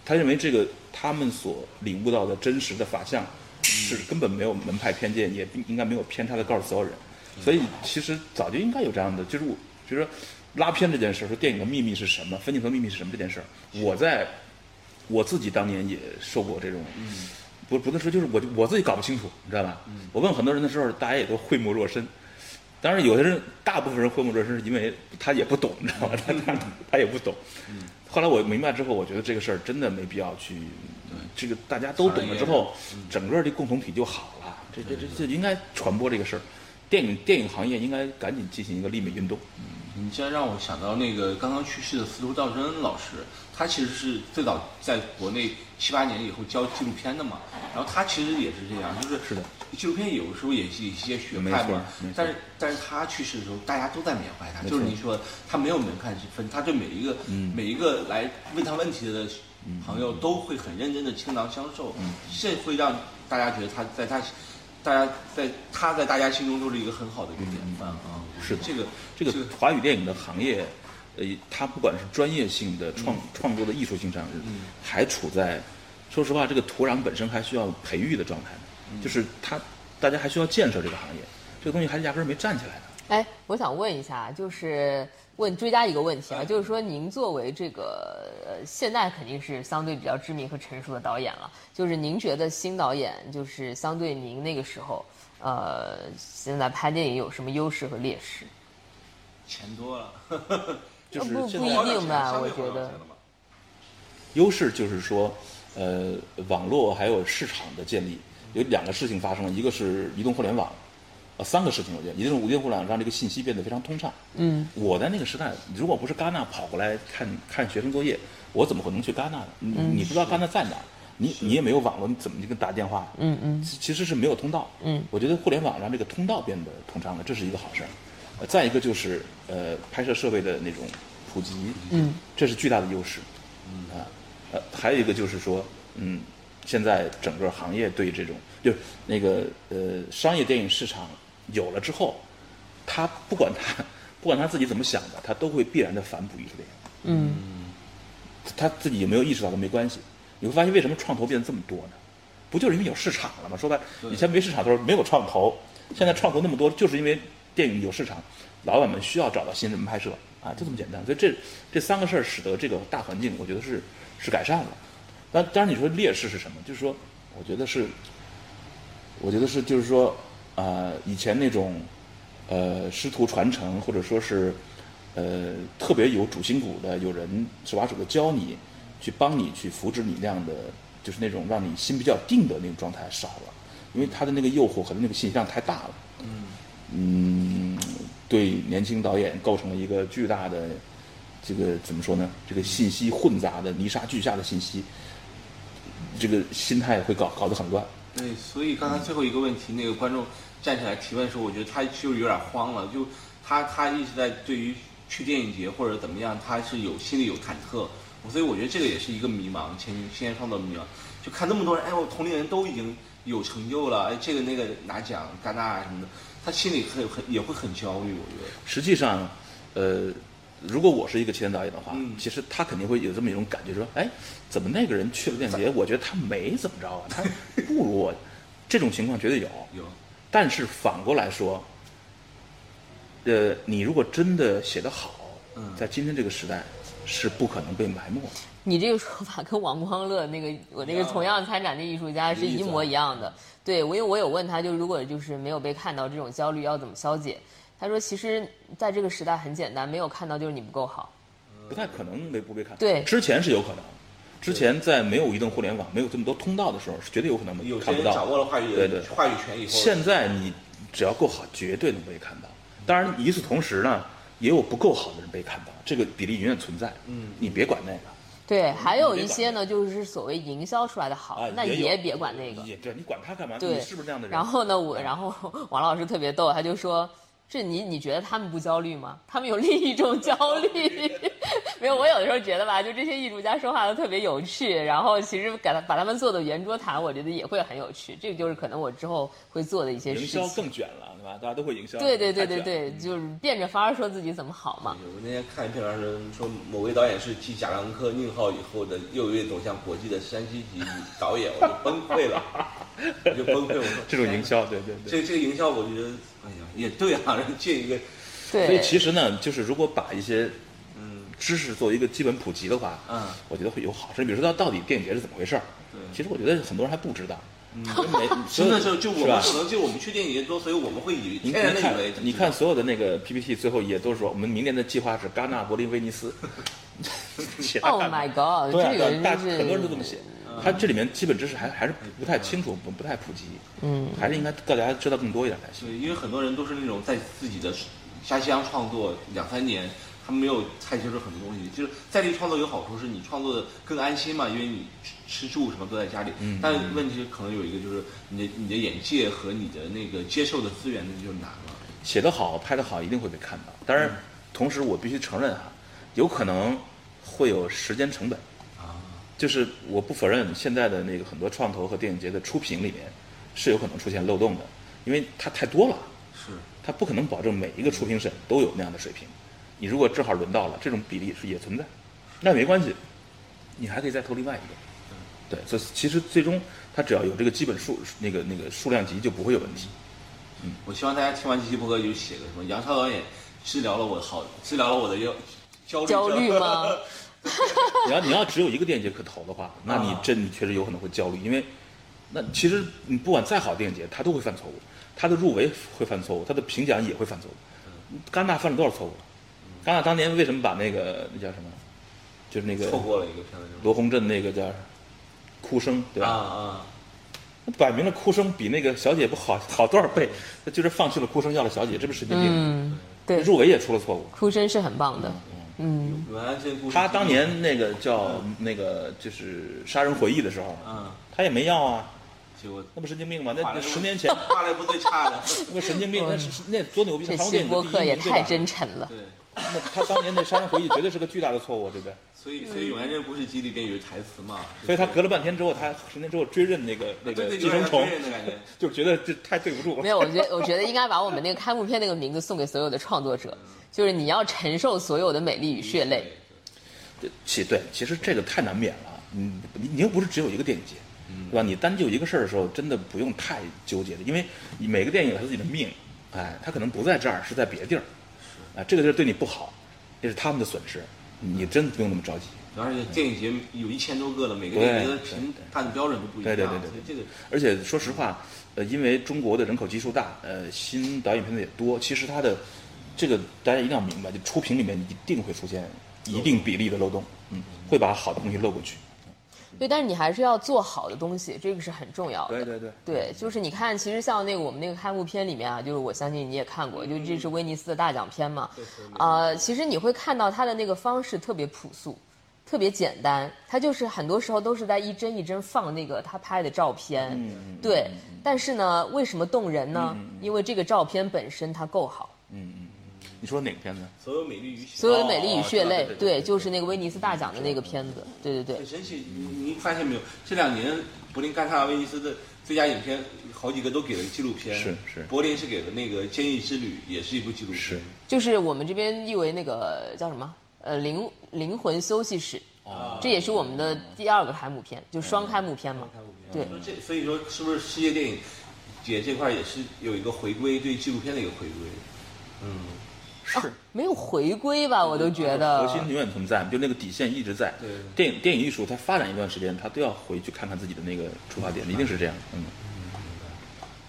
他认为这个他们所领悟到的真实的法相，是根本没有门派偏见，也应该没有偏差的告诉所有人。所以其实早就应该有这样的，就是我就是说拉片这件事，说电影的秘密是什么，分镜头秘密是什么这件事儿，我在我自己当年也受过这种，不不能说就是我我自己搞不清楚，你知道吧？我问很多人的时候，大家也都讳莫若深。当然，有些人，大部分人讳莫若深，是因为他也不懂，你知道吧？他他他也不懂。后来我明白之后，我觉得这个事儿真的没必要去，这个大家都懂了之后，整个这共同体就好了。这这这这应该传播这个事儿，电影电影行业应该赶紧进行一个立美运动。你这让我想到那个刚刚去世的司徒道真老师，他其实是最早在国内七八年以后教纪录片的嘛。然后他其实也是这样，就是是的，纪录片有的时候也是一些学派嘛。但是但是他去世的时候，大家都在缅怀他，就是你说他没有门槛之分，他对每一个嗯每一个来问他问题的朋友都会很认真的倾囊相授，嗯这会让大家觉得他在他大家在他在大家心中都是一个很好的一个典范是的这个这个华语电影的行业，呃，它不管是专业性的创创作的艺术性上，还处在，说实话，这个土壤本身还需要培育的状态呢，就是它，大家还需要建设这个行业，这个东西还是压根儿没站起来呢。哎，我想问一下，就是问追加一个问题啊，就是说您作为这个呃，现在肯定是相对比较知名和成熟的导演了，就是您觉得新导演就是相对您那个时候，呃，现在拍电影有什么优势和劣势？钱多了，就是不不一定吧，我觉得。优势就是说，呃，网络还有市场的建立，有两个事情发生了，一个是移动互联网，呃，三个事情我觉得，移动移动互联网让这个信息变得非常通畅。嗯，我在那个时代，如果不是戛纳跑过来看看学生作业，我怎么可能去戛纳呢？你你不知道戛纳在哪儿，你你也没有网络，你怎么去跟打电话？嗯嗯其其实是没有通道。嗯，我觉得互联网让这个通道变得通畅了，这是一个好事儿。呃，再一个就是呃拍摄设备的那种普及，嗯，这是巨大的优势。嗯啊，呃，还有一个就是说，嗯，现在整个行业对这种就是那个呃商业电影市场有了之后，他不管他不管他自己怎么想的，他都会必然的反哺艺术电影。嗯他自己有没有意识到都没关系。你会发现为什么创投变得这么多呢？不就是因为有市场了吗？说白，以前没市场的时候没有创投，现在创投那么多，就是因为电影有市场，老板们需要找到新人拍摄啊，就这么简单。所以这这三个事儿使得这个大环境，我觉得是是改善了。但当然你说劣势是什么？就是说，我觉得是，我觉得是就是说，啊、以前那种呃师徒传承，或者说是呃特别有主心骨的，有人手把手的教你，去帮你去扶持你那样的，就是那种让你心比较定的那种状态少了，因为他的那个诱惑和那个信息量太大了。嗯，嗯对年轻导演构成了一个巨大的这个怎么说呢？这个信息混杂的泥沙俱下的信息，这个心态会搞搞得很乱。对，所以刚才最后一个问题，那个观众站起来提问的时候，我觉得他就有点慌了，就他他一直在对于去电影节或者怎么样，他是有心里有忐忑，所以我觉得这个也是一个迷茫，前青创造的迷茫。就看那么多人，哎，我同龄人都已经有成就了，哎，这个那个拿奖、戛纳什么的，他心里很很也会很焦虑，我觉得。实际上，呃，如果我是一个青年导演的话，嗯其实他肯定会有这么一种感觉，说，哎，怎么那个人去了电影节，我觉得他没怎么着啊，他不如我。这种情况绝对有，有，但是反过来说，呃，你如果真的写得好，嗯在今天这个时代是不可能被埋没的。你这个说法跟王光乐那个我那个同样参展的艺术家是一模一样的。对，我因为我有问他，就如果就是没有被看到这种焦虑要怎么消解？他说，其实在这个时代很简单，没有看到就是你不够好。不太可能没不被看。对之前是有可能，之前在没有移动互联网、没有这么多通道的时候，是绝对有可能有看不到。人掌握了话语对对话语权以后，现在你只要够好，绝对能被看到。当然，与此同时呢，也有不够好的人被看到，这个比例永远存在。嗯，你别管那个对，还有一些呢，就是所谓营销出来的好，啊，那也别管那个。也对，你管他干嘛？对，你是不是这样的人？然后呢，我然后 王老师特别逗，他就说：“这你你觉得他们不焦虑吗？他们有另一种 焦虑。没有，我有的时候觉得吧，就这些艺术家说话都特别有趣，然后其实把他把他们做的圆桌谈，我觉得也会很有趣。这个就是可能我之后会做的一些事营销情。更卷了，对吧？大家都会营销。对对对对对，就是变着法儿说自己怎么好嘛。我那天看一篇文章说，某位导演是继贾樟柯、宁浩以后的又一位走向国际的山西籍导演，我就崩溃了，我就崩溃。我说这种营销，对对对。这这个营销，我觉得，哎呀，也对啊，人借一个，对，所以其实呢，就是如果把一些嗯知识作为一个基本普及的话，嗯，我觉得会有好处。比如说到到底电影节是怎么回事儿，对其实我觉得很多人还不知道。嗯，真的就就我们可能就我们去电影节多，所以我们会以你天然的以为，你看所有的那个 PPT 最后也都是说我们明年的计划是戛纳、柏林、威尼斯。写 Oh my god，对啊大很多人都这么写。它这里面基本知识还还是不太清楚，不不太普及。嗯，还是应该大家知道更多一点才行。对，因为很多人都是那种在自己的家乡创作两三年，他没有太接触很多东西。就是在地创作有好处，是你创作的更安心嘛，因为你吃吃住什么都在家里。嗯但问题可能有一个就是你的你的眼界和你的那个接受的资源那就难了。写得好，拍得好，一定会被看到。当然，同时我必须承认哈，有可能会有时间成本。啊，就是我不否认现在的那个很多创投和电影节的出品里面是有可能出现漏洞的，因为它太多了，是它不可能保证每一个出评审都有那样的水平。你如果正好轮到了，这种比例是也存在，那没关系，你还可以再投另外一个。对，所以其实最终它只要有这个基本数，那个那个数量级就不会有问题。嗯我希望大家听完这期播客就写个什么杨超导演治疗了我好，治疗了我的焦焦虑焦虑吗？你要你要只有一个电影节可投的话，那你啊真确实有可能会焦虑，因为那其实你不管再好的电影节，他都会犯错误，他的入围会犯错误，他的评奖也会犯错误。戛纳犯了多少错误了？戛纳当年为什么把那个那叫什么，就是那个错过了一个片子罗洪镇那个叫哭声，对吧？啊啊，那摆明了哭声比那个小姐不好好多少倍，那就是放弃了哭声要了小姐，这不是神经病？嗯，对，入围也出了错误。哭声是很棒的。嗯。他当年那个叫那个就是杀人回忆的时候，嗯，他也没要啊，结果那不神经病吗？那那十年前，画的不最差的，那不神经病，那那多牛逼！这期播客也太真诚了。对。那他当年那杀人回忆绝对是个巨大的错误，对不对？所以，所以永安镇故事集里边有台词嘛，所以他隔了半天之后，他十年之后追认那个那个寄生虫 就觉得这太对不住了。没有，我觉得我觉得应该把我们那个开幕片那个名字送给所有的创作者，就是你要承受所有的美丽与血泪。其对，其实这个太难免了。嗯，你你又不是只有一个电影节，对吧？你单就一个事儿的时候，真的不用太纠结的，因为每个电影有它自己的命，哎，他可能不在这儿，是在别地儿，啊，这个地儿对你不好，这是他们的损失，你真不用那么着急。而且电影节有一千多个了，每个对电影节的评判的标准都不一样，对对对对这个而且说实话，呃，因为中国的人口基数大，呃，新导演片子也多，其实它的这个大家一定要明白，就初评里面一定会出现一定比例的漏洞，嗯，会把好的东西漏过去。对，但是你还是要做好的东西，这个是很重要的。对对对，对，就是你看，其实像那个我们那个开幕片里面啊，就是我相信你也看过，就这是威尼斯的大奖片嘛，呃，其实你会看到他的那个方式特别朴素，特别简单，他就是很多时候都是在一帧一帧放那个他拍的照片，对，但是呢，为什么动人呢？因为这个照片本身它够好。你说哪个片子？所有美丽与血所有的美丽与血泪哦，对就是那个威尼斯大奖的那个片子，对对对很，神奇。你你发现没有？这两年柏林、戛纳、威尼斯的最佳影片，好几个都给了纪录片。是是柏林是给了那个《监狱之旅》，也是一部纪录片。是就是我们这边译为那个叫什么？呃，灵灵魂休息室，这也是我们的第二个开幕片，就双开幕片嘛。对，说这所以说是不是世界电影节这块也是有一个回归，对纪录片的一个回归？嗯，是。没有回归吧？我都觉得核心。永远存在，就那个底线一直在。对电影电影艺术它发展一段时间，它都要回去看看自己的那个出发点，一定是这样。嗯，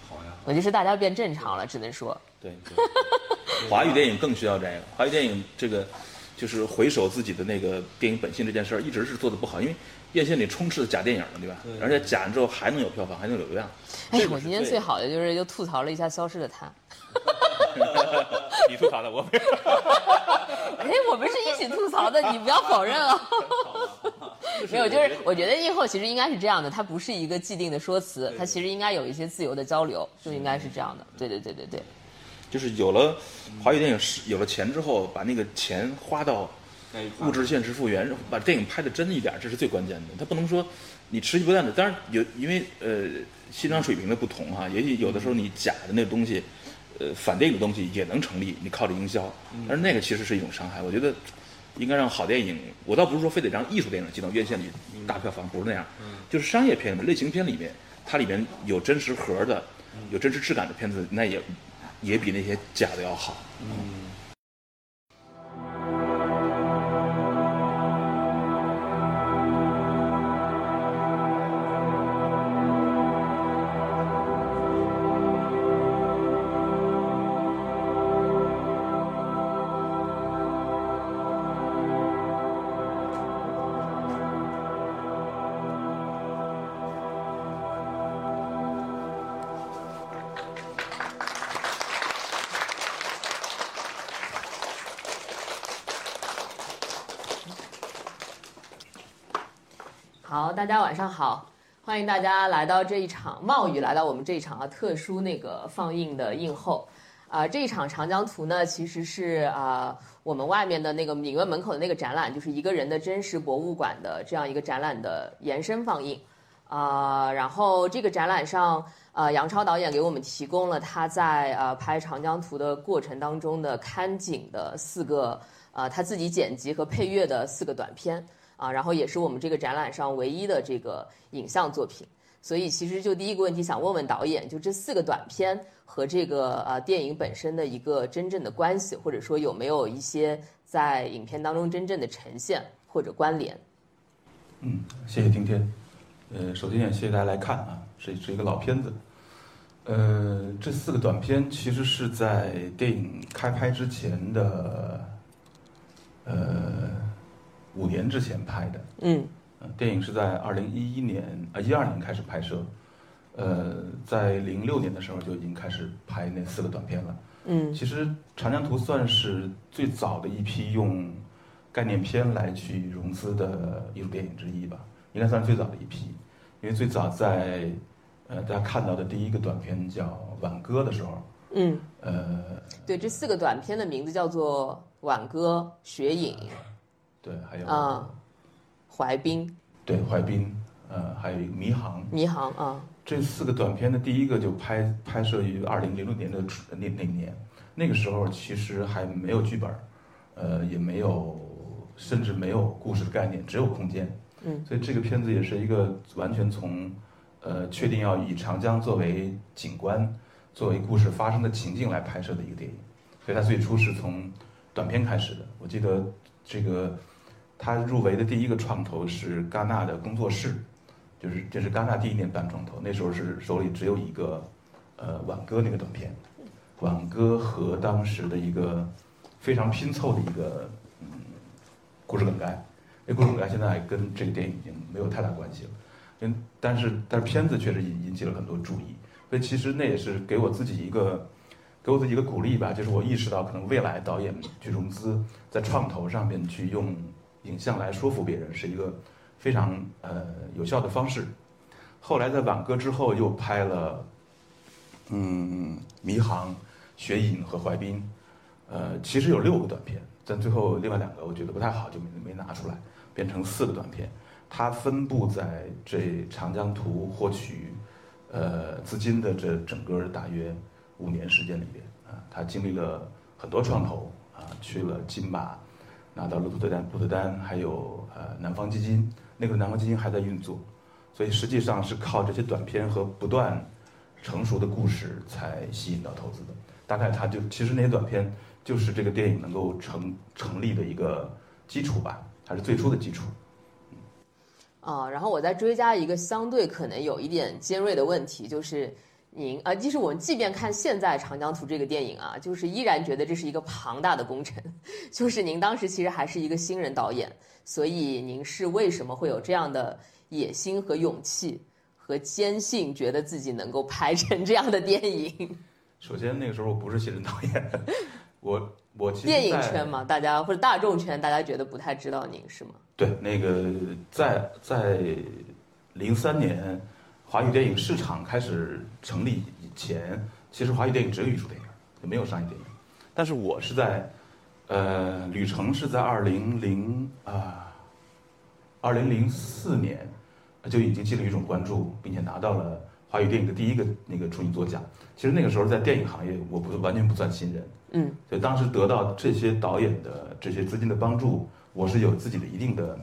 好呀。我就是大家变正常了，只能说。对。对 华语电影更需要这个，华语电影这个就是回首自己的那个电影本性这件事儿，一直是做的不好，因为院线里充斥着假电影了，对吧？而且假完之后还能有票房，还能有流量。哎我今天最好的就是又吐槽了一下《消失的她》。你吐槽的，我没有。哎，我们是一起吐槽的，你不要否认哦。没有，就是我觉得映后其实应该是这样的，它不是一个既定的说辞，它其实应该有一些自由的交流，就应该是这样的。对对对对对。就是有了华语电影是有了钱之后，把那个钱花到物质现实复原，把电影拍的真一点，这是最关键的。它不能说你持续不断的，当然有因为呃欣赏水平的不同哈，也许有的时候你假的那个东西，呃反电影的东西也能成立，你靠着营销，但是那个其实是一种伤害。我觉得应该让好电影，我倒不是说非得让艺术电影进到院线里大票房，不是那样，就是商业片、类型片里面，它里面有真实核的、有真实质感的片子，那也也比那些假的要好。好，欢迎大家来到这一场冒雨来到我们这一场啊特殊那个放映的映后，啊、这一场长江图呢其实是啊、我们外面的那个影院门口的那个展览，就是一个人的真实博物馆的这样一个展览的延伸放映，啊、然后这个展览上。呃，杨超导演给我们提供了他在呃拍《长江图》的过程当中的看景的四个呃他自己剪辑和配乐的四个短片啊，然后也是我们这个展览上唯一的这个影像作品。所以其实就第一个问题想问问导演，就这四个短片和这个呃电影本身的一个真正的关系，或者说有没有一些在影片当中真正的呈现或者关联？嗯，谢谢丁天。呃，首先也谢谢大家来看啊，这是一个老片子。呃，这四个短片其实是在电影开拍之前的，呃，五年之前拍的。嗯呃电影是在二零一一年啊一二年开始拍摄，呃，在零六年的时候就已经开始拍那四个短片了。嗯其实《长江图》算是最早的一批用概念片来去融资的艺术电影之一吧，应该算是最早的一批。因为最早在呃大家看到的第一个短片叫《挽歌》的时候，嗯，呃，对，这四个短片的名字叫做《挽歌》《雪影》对，还有、啊，《怀冰》《对怀冰，呃，还有一个《迷航》。迷航》啊，这四个短片的第一个就拍拍摄于二零零六年的初那那年，那个时候其实还没有剧本，呃，也没有，甚至没有故事的概念，只有空间。嗯，所以这个片子也是一个完全从，呃，确定要以长江作为景观，作为故事发生的情境来拍摄的一个电影。所以它最初是从短片开始的。我记得这个，他入围的第一个创投是戛纳的工作室。就是这是戛纳第一年办创投，那时候是手里只有一个，呃，挽歌那个短片，挽歌和当时的一个非常拼凑的一个嗯故事梗概，那故事梗概现在跟这个电影已经没有太大关系了，嗯，但是但是片子确实引引起了很多注意，所以其实那也是给我自己一个给我自己一个鼓励吧，就是我意识到可能未来导演去融资在创投上面去用影像来说服别人是一个。非常呃有效的方式。后来在挽歌之后又拍了，嗯，迷航、雪影和怀冰，呃，其实有六个短片，但最后另外两个我觉得不太好，就没没拿出来，变成四个短片。它分布在这长江图获取呃资金的这整个大约五年时间里边啊，它经历了很多创投啊，去了金马，拿到了鹿特丹、鹿特丹，还有呃南方基金。那个南方基金还在运作，所以实际上是靠这些短片和不断成熟的故事才吸引到投资的。大概它就其实那些短片就是这个电影能够成成立的一个基础吧，还是最初的基础。啊，然后我再追加一个相对可能有一点尖锐的问题，就是您啊，即使我们即便看现在《长江图》这个电影啊，就是依然觉得这是一个庞大的工程。就是您当时其实还是一个新人导演，所以您是为什么会有这样的野心和勇气和坚信，觉得自己能够拍成这样的电影？首先那个时候我不是新人导演，我我其实电影圈嘛，大家或者大众圈，大家觉得不太知道您是吗？对，那个在在零三年华语电影市场开始成立以前，其实华语电影只有艺术电影，也没有商业电影。但是我是在，呃，旅程是在二零零啊，二零零四年就已经进了一种关注，并且拿到了华语电影的第一个那个处女作奖。其实那个时候在电影行业，我不完全不算新人，嗯，所以当时得到这些导演的这些资金的帮助，我是有自己的一定的，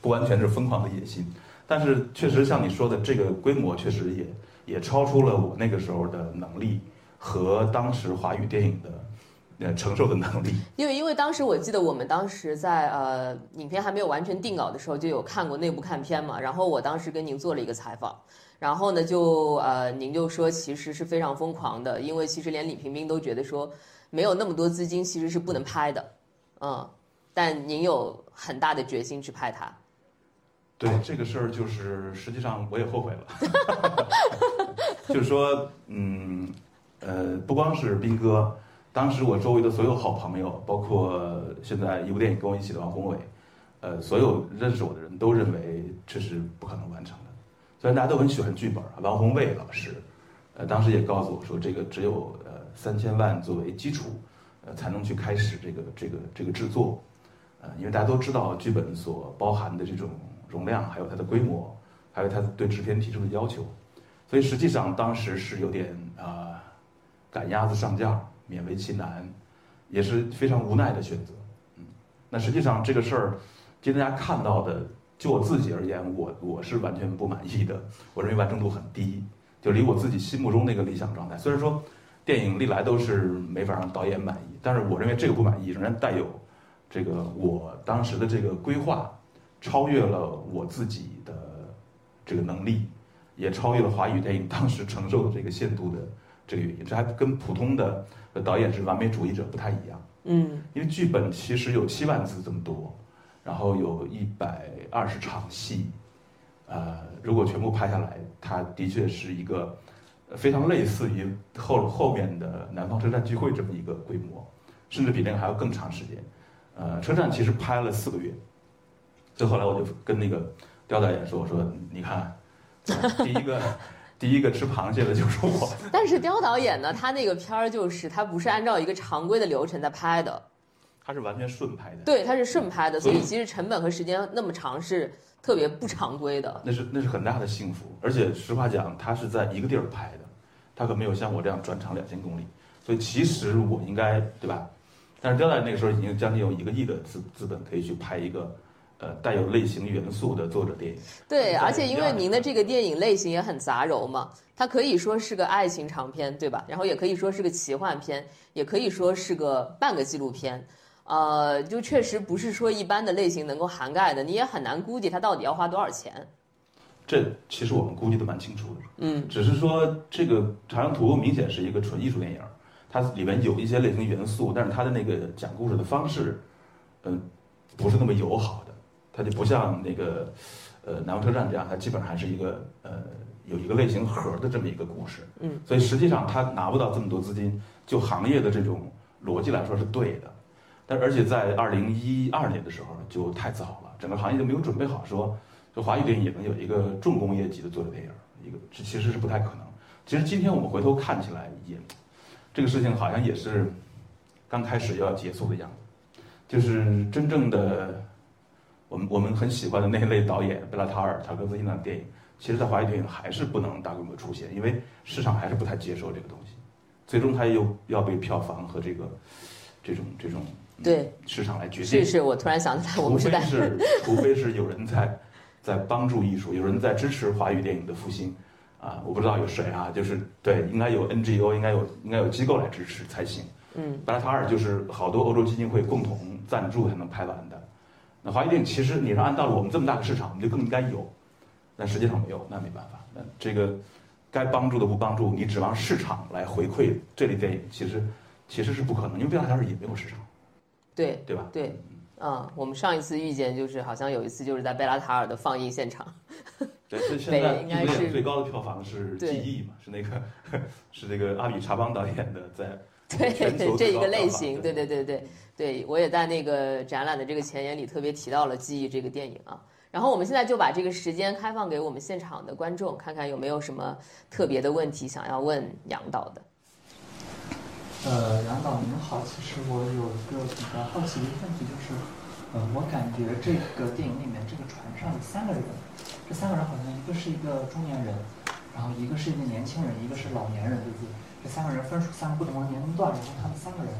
不完全是疯狂的野心，但是确实像你说的，这个规模确实也也超出了我那个时候的能力和当时华语电影的呃承受的能力。因为因为当时我记得我们当时在呃影片还没有完全定稿的时候就有看过内部看片嘛，然后我当时跟您做了一个采访，然后呢就呃您就说其实是非常疯狂的，因为其实连李平冰都觉得说没有那么多资金其实是不能拍的，嗯，但您有很大的决心去拍它，对这个事儿，就是实际上我也后悔了，就是说，嗯，呃，不光是斌哥，当时我周围的所有好朋友，包括现在一部电影跟我一起的王宏伟，呃，所有认识我的人都认为这是不可能完成的。虽然大家都很喜欢剧本啊，王宏卫老师，呃，当时也告诉我说，这个只有呃三千万作为基础，呃，才能去开始这个这个这个制作，呃，因为大家都知道剧本所包含的这种容量，还有它的规模，还有它对制片提出的要求，所以实际上当时是有点啊赶鸭子上架，勉为其难，也是非常无奈的选择。嗯，那实际上这个事儿，今天大家看到的。就我自己而言，我我是完全不满意的。我认为完成度很低，就离我自己心目中那个理想状态。虽然说电影历来都是没法让导演满意，但是我认为这个不满意仍然带有这个我当时的这个规划超越了我自己的这个能力，也超越了华语电影当时承受的这个限度的这个原因。这还跟普通的导演是完美主义者不太一样。嗯，因为剧本其实有七万字这么多。然后有一百二十场戏，呃，如果全部拍下来，它的确是一个非常类似于后后面的《南方车站聚会》这么一个规模，甚至比那个还要更长时间。呃，车站其实拍了四个月，所以后来我就跟那个刁导演说：“我说你看，第一个第一个吃螃蟹的就是我。”但是刁导演呢，他那个片儿就是他不是按照一个常规的流程在拍的。他是完全顺拍的，对，他是顺拍的，所以其实成本和时间那么长是特别不常规的。那是那是很大的幸福，而且实话讲，他是在一个地儿拍的，他可没有像我这样转场两千公里，所以其实我应该对吧？但是刁导演那个时候已经将近有一个亿的资资本可以去拍一个，呃，带有类型元素的作者电影。对，而且因为您的这个电影类型也很杂糅嘛，它可以说是个爱情长片，对吧？然后也可以说是个奇幻片，也可以说是个半个纪录片。呃，就确实不是说一般的类型能够涵盖的，你也很难估计它到底要花多少钱。这其实我们估计的蛮清楚的，嗯，只是说这个《长江图》明显是一个纯艺术电影，它里面有一些类型元素，但是它的那个讲故事的方式，嗯，不是那么友好的，它就不像那个呃南方车站这样，它基本上还是一个呃有一个类型核的这么一个故事，嗯，所以实际上它拿不到这么多资金，就行业的这种逻辑来说是对的。但而且在二零一二年的时候就太早了，整个行业都没有准备好，说就华语电影也能有一个重工业级的作者电影，一个这其实是不太可能。其实今天我们回头看起来也，这个事情好像也是刚开始要结束的样子，就是真正的我们我们很喜欢的那一类导演贝拉塔尔、塔科兹伊那电影，其实在华语电影还是不能大规模出现，因为市场还是不太接受这个东西，最终它又要被票房和这个这种这种。对市场来决定。是是，我突然想起来，我们是在是，除非是有人在在帮助艺术，有人在支持华语电影的复兴，啊，我不知道有谁啊，就是对，应该有 NGO，应该有应该有机构来支持才行。嗯，巴拉塔尔就是好多欧洲基金会共同赞助才能拍完的。那华语电影其实你说按道理我们这么大的市场，我们就更应该有，但实际上没有，那没办法。那这个该帮助的不帮助，你指望市场来回馈这类电影，其实其实是不可能，因为贝拉塔尔也没有市场。对对吧？对，嗯，我们上一次遇见就是好像有一次就是在贝拉塔尔的放映现场。对，是 现在应该是最高的票房是《记忆》嘛？是那个 是这个阿比查邦导演的在对这一个类型，对对对对对，我也在那个展览的这个前言里特别提到了《记忆》这个电影啊。然后我们现在就把这个时间开放给我们现场的观众，看看有没有什么特别的问题想要问杨导的。呃，杨导您好，其实我有一个比较好奇的问题，就是，呃，我感觉这个电影里面这个船上有三个人，这三个人好像一个是一个中年人，然后一个是一个年轻人，一个是老年人，对不对？这三个人分属三个不同的年龄段，然后他们三个人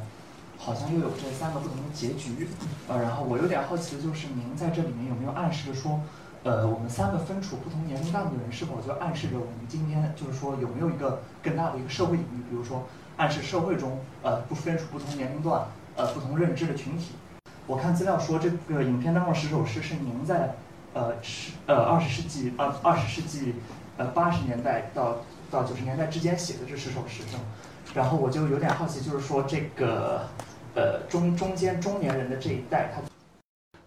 好像又有这三个不同的结局，呃，然后我有点好奇的就是，您在这里面有没有暗示着说，呃，我们三个分处不同年龄段的人，是否就暗示着我们今天就是说有没有一个更大的一个社会隐喻，比如说？暗示社会中，呃，不分处不同年龄段，呃，不同认知的群体。我看资料说，这个影片当中十首诗是您在，呃，十呃二十世纪二二十世纪，呃八十年代到到九十年代之间写的这十首诗，然后我就有点好奇，就是说这个，呃中中间中年人的这一代，他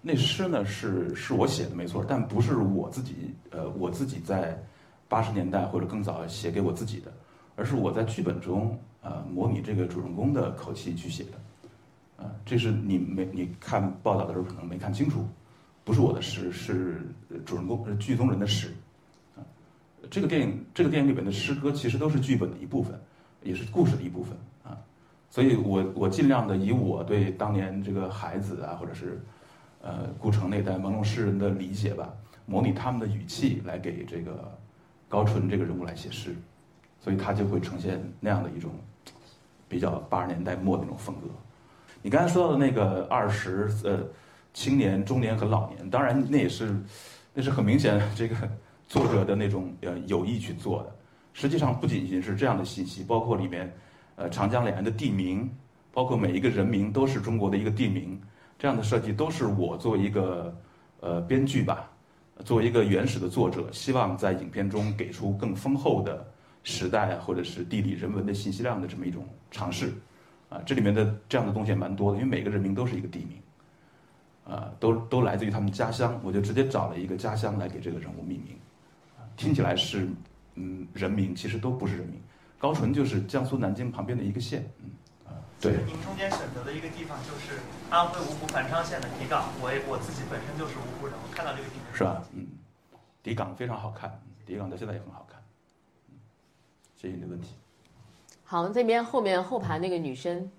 那诗呢是是我写的没错，但不是我自己，呃，我自己在八十年代或者更早写给我自己的，而是我在剧本中。呃，模拟这个主人公的口气去写的，啊，这是你没你看报道的时候可能没看清楚，不是我的诗，是主人公剧中人的诗。啊，这个电影这个电影里边的诗歌其实都是剧本的一部分，也是故事的一部分啊。所以我我尽量的以我对当年这个孩子啊，或者是呃顾城那代朦胧诗人的理解吧，模拟他们的语气来给这个高淳这个人物来写诗，所以他就会呈现那样的一种比较八十年代末那种风格。你刚才说到的那个二十呃。青年、中年和老年，当然那也是，那是很明显这个作者的那种呃有意去做的。实际上不仅仅是这样的信息，包括里面，呃长江两岸的地名，包括每一个人名都是中国的一个地名，这样的设计都是我作为一个呃编剧吧，作为一个原始的作者，希望在影片中给出更丰厚的时代或者是地理人文的信息量的这么一种尝试。啊，这里面的这样的东西也蛮多的，因为每个人名都是一个地名。啊，都都来自于他们家乡，我就直接找了一个家乡来给这个人物命名，听起来是嗯人名，其实都不是人名。高淳就是江苏南京旁边的一个县，嗯啊，对。您中间选择的一个地方就是安徽芜湖繁昌县的底岗，我也我自己本身就是芜湖人，我看到这个地方是吧？嗯，底岗非常好看，底岗到现在也很好看，嗯，谢谢你的问题。好，这边后面后排那个女生。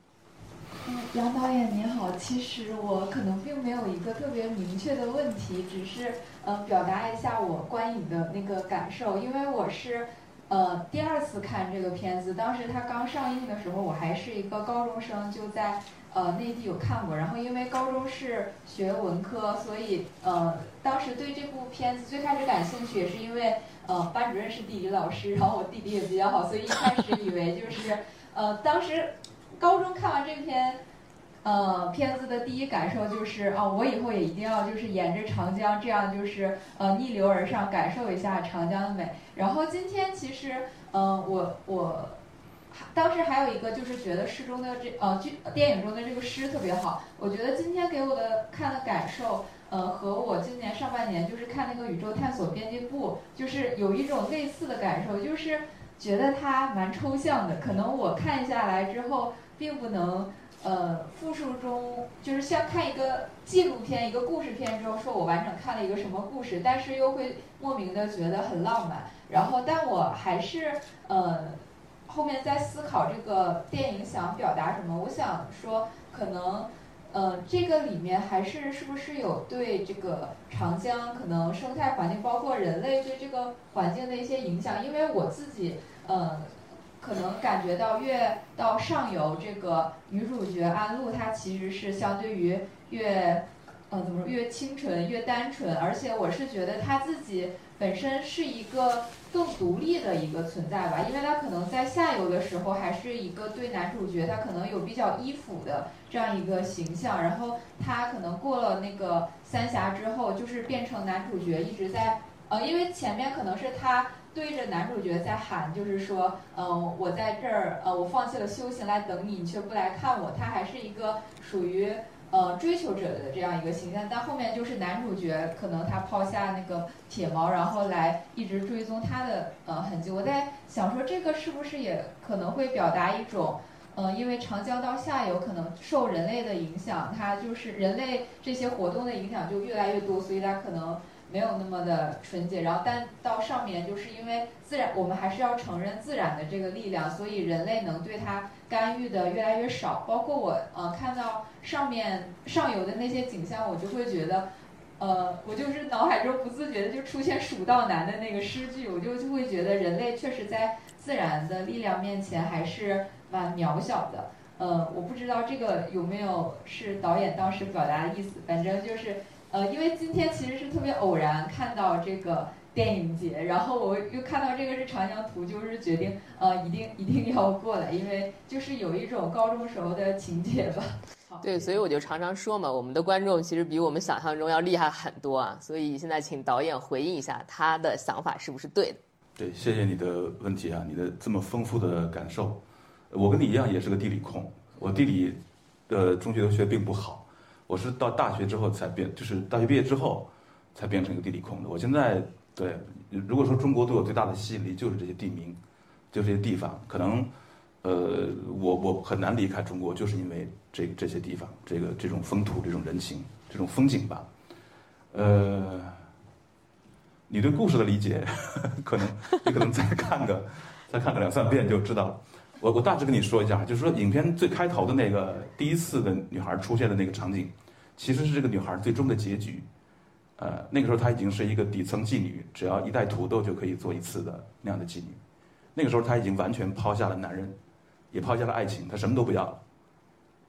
杨导演您好，其实我可能并没有一个特别明确的问题，只是呃表达一下我观影的那个感受，因为我是呃第二次看这个片子，当时它刚上映的时候我还是一个高中生，就在呃内地有看过，然后因为高中是学文科，所以呃当时对这部片子最开始感兴趣，也是因为呃班主任是地理老师，然后我地理也比较好，所以一开始以为就是呃当时。高中看完这篇，呃，片子的第一感受就是啊，我以后也一定要就是沿着长江这样就是呃逆流而上，感受一下长江的美。然后今天其实，嗯，我我当时还有一个就是觉得诗中的这呃剧电影中的这个诗特别好。我觉得今天给我的看的感受，呃，和我今年上半年就是看那个宇宙探索编辑部，就是有一种类似的感受，就是觉得它蛮抽象的。可能我看下来之后。并不能，呃，复述中就是像看一个纪录片、一个故事片之后，说我完整看了一个什么故事，但是又会莫名的觉得很浪漫。然后，但我还是，呃，后面在思考这个电影想表达什么。我想说，可能，呃，这个里面还是是不是有对这个长江可能生态环境，包括人类对这个环境的一些影响？因为我自己，呃。可能感觉到越到上游，这个女主角安陆她其实是相对于越，呃，怎么说越清纯越单纯，而且我是觉得她自己本身是一个更独立的一个存在吧，因为她可能在下游的时候还是一个对男主角他可能有比较依附的这样一个形象，然后她可能过了那个三峡之后，就是变成男主角一直在，呃，因为前面可能是他。对着男主角在喊，就是说，嗯，我在这儿，呃，我放弃了修行来等你，你却不来看我。他还是一个属于呃追求者的这样一个形象，但后面就是男主角可能他抛下那个铁锚，然后来一直追踪他的呃痕迹。我在想说，这个是不是也可能会表达一种，嗯，因为长江到下游可能受人类的影响，它就是人类这些活动的影响就越来越多，所以它可能。没有那么的纯洁，然后但到上面就是因为自然，我们还是要承认自然的这个力量，所以人类能对它干预的越来越少。包括我呃看到上面上游的那些景象，我就会觉得，呃，我就是脑海中不自觉的就出现《蜀道难》的那个诗句，我就就会觉得人类确实在自然的力量面前还是蛮渺小的。呃，我不知道这个有没有是导演当时表达的意思，反正就是。呃，因为今天其实是特别偶然看到这个电影节，然后我又看到这个是长江图，就是决定呃一定一定要过来，因为就是有一种高中时候的情节吧。对，所以我就常常说嘛，我们的观众其实比我们想象中要厉害很多啊。所以现在请导演回应一下他的想法是不是对的？对，谢谢你的问题啊，你的这么丰富的感受，我跟你一样也是个地理控，我地理的中学都学并不好。我是到大学之后才变，就是大学毕业之后才变成一个地理控的。我现在对，如果说中国对我最大的吸引力就是这些地名，就这些地方，可能呃，我我很难离开中国，就是因为这这些地方，这个这种风土、这种人情、这种风景吧。呃，你对故事的理解，可能你可能再看个再看个两三遍就知道了。我我大致跟你说一下，就是说影片最开头的那个第一次的女孩出现的那个场景，其实是这个女孩最终的结局。呃，那个时候她已经是一个底层妓女，只要一袋土豆就可以做一次的那样的妓女。那个时候她已经完全抛下了男人，也抛下了爱情，她什么都不要了。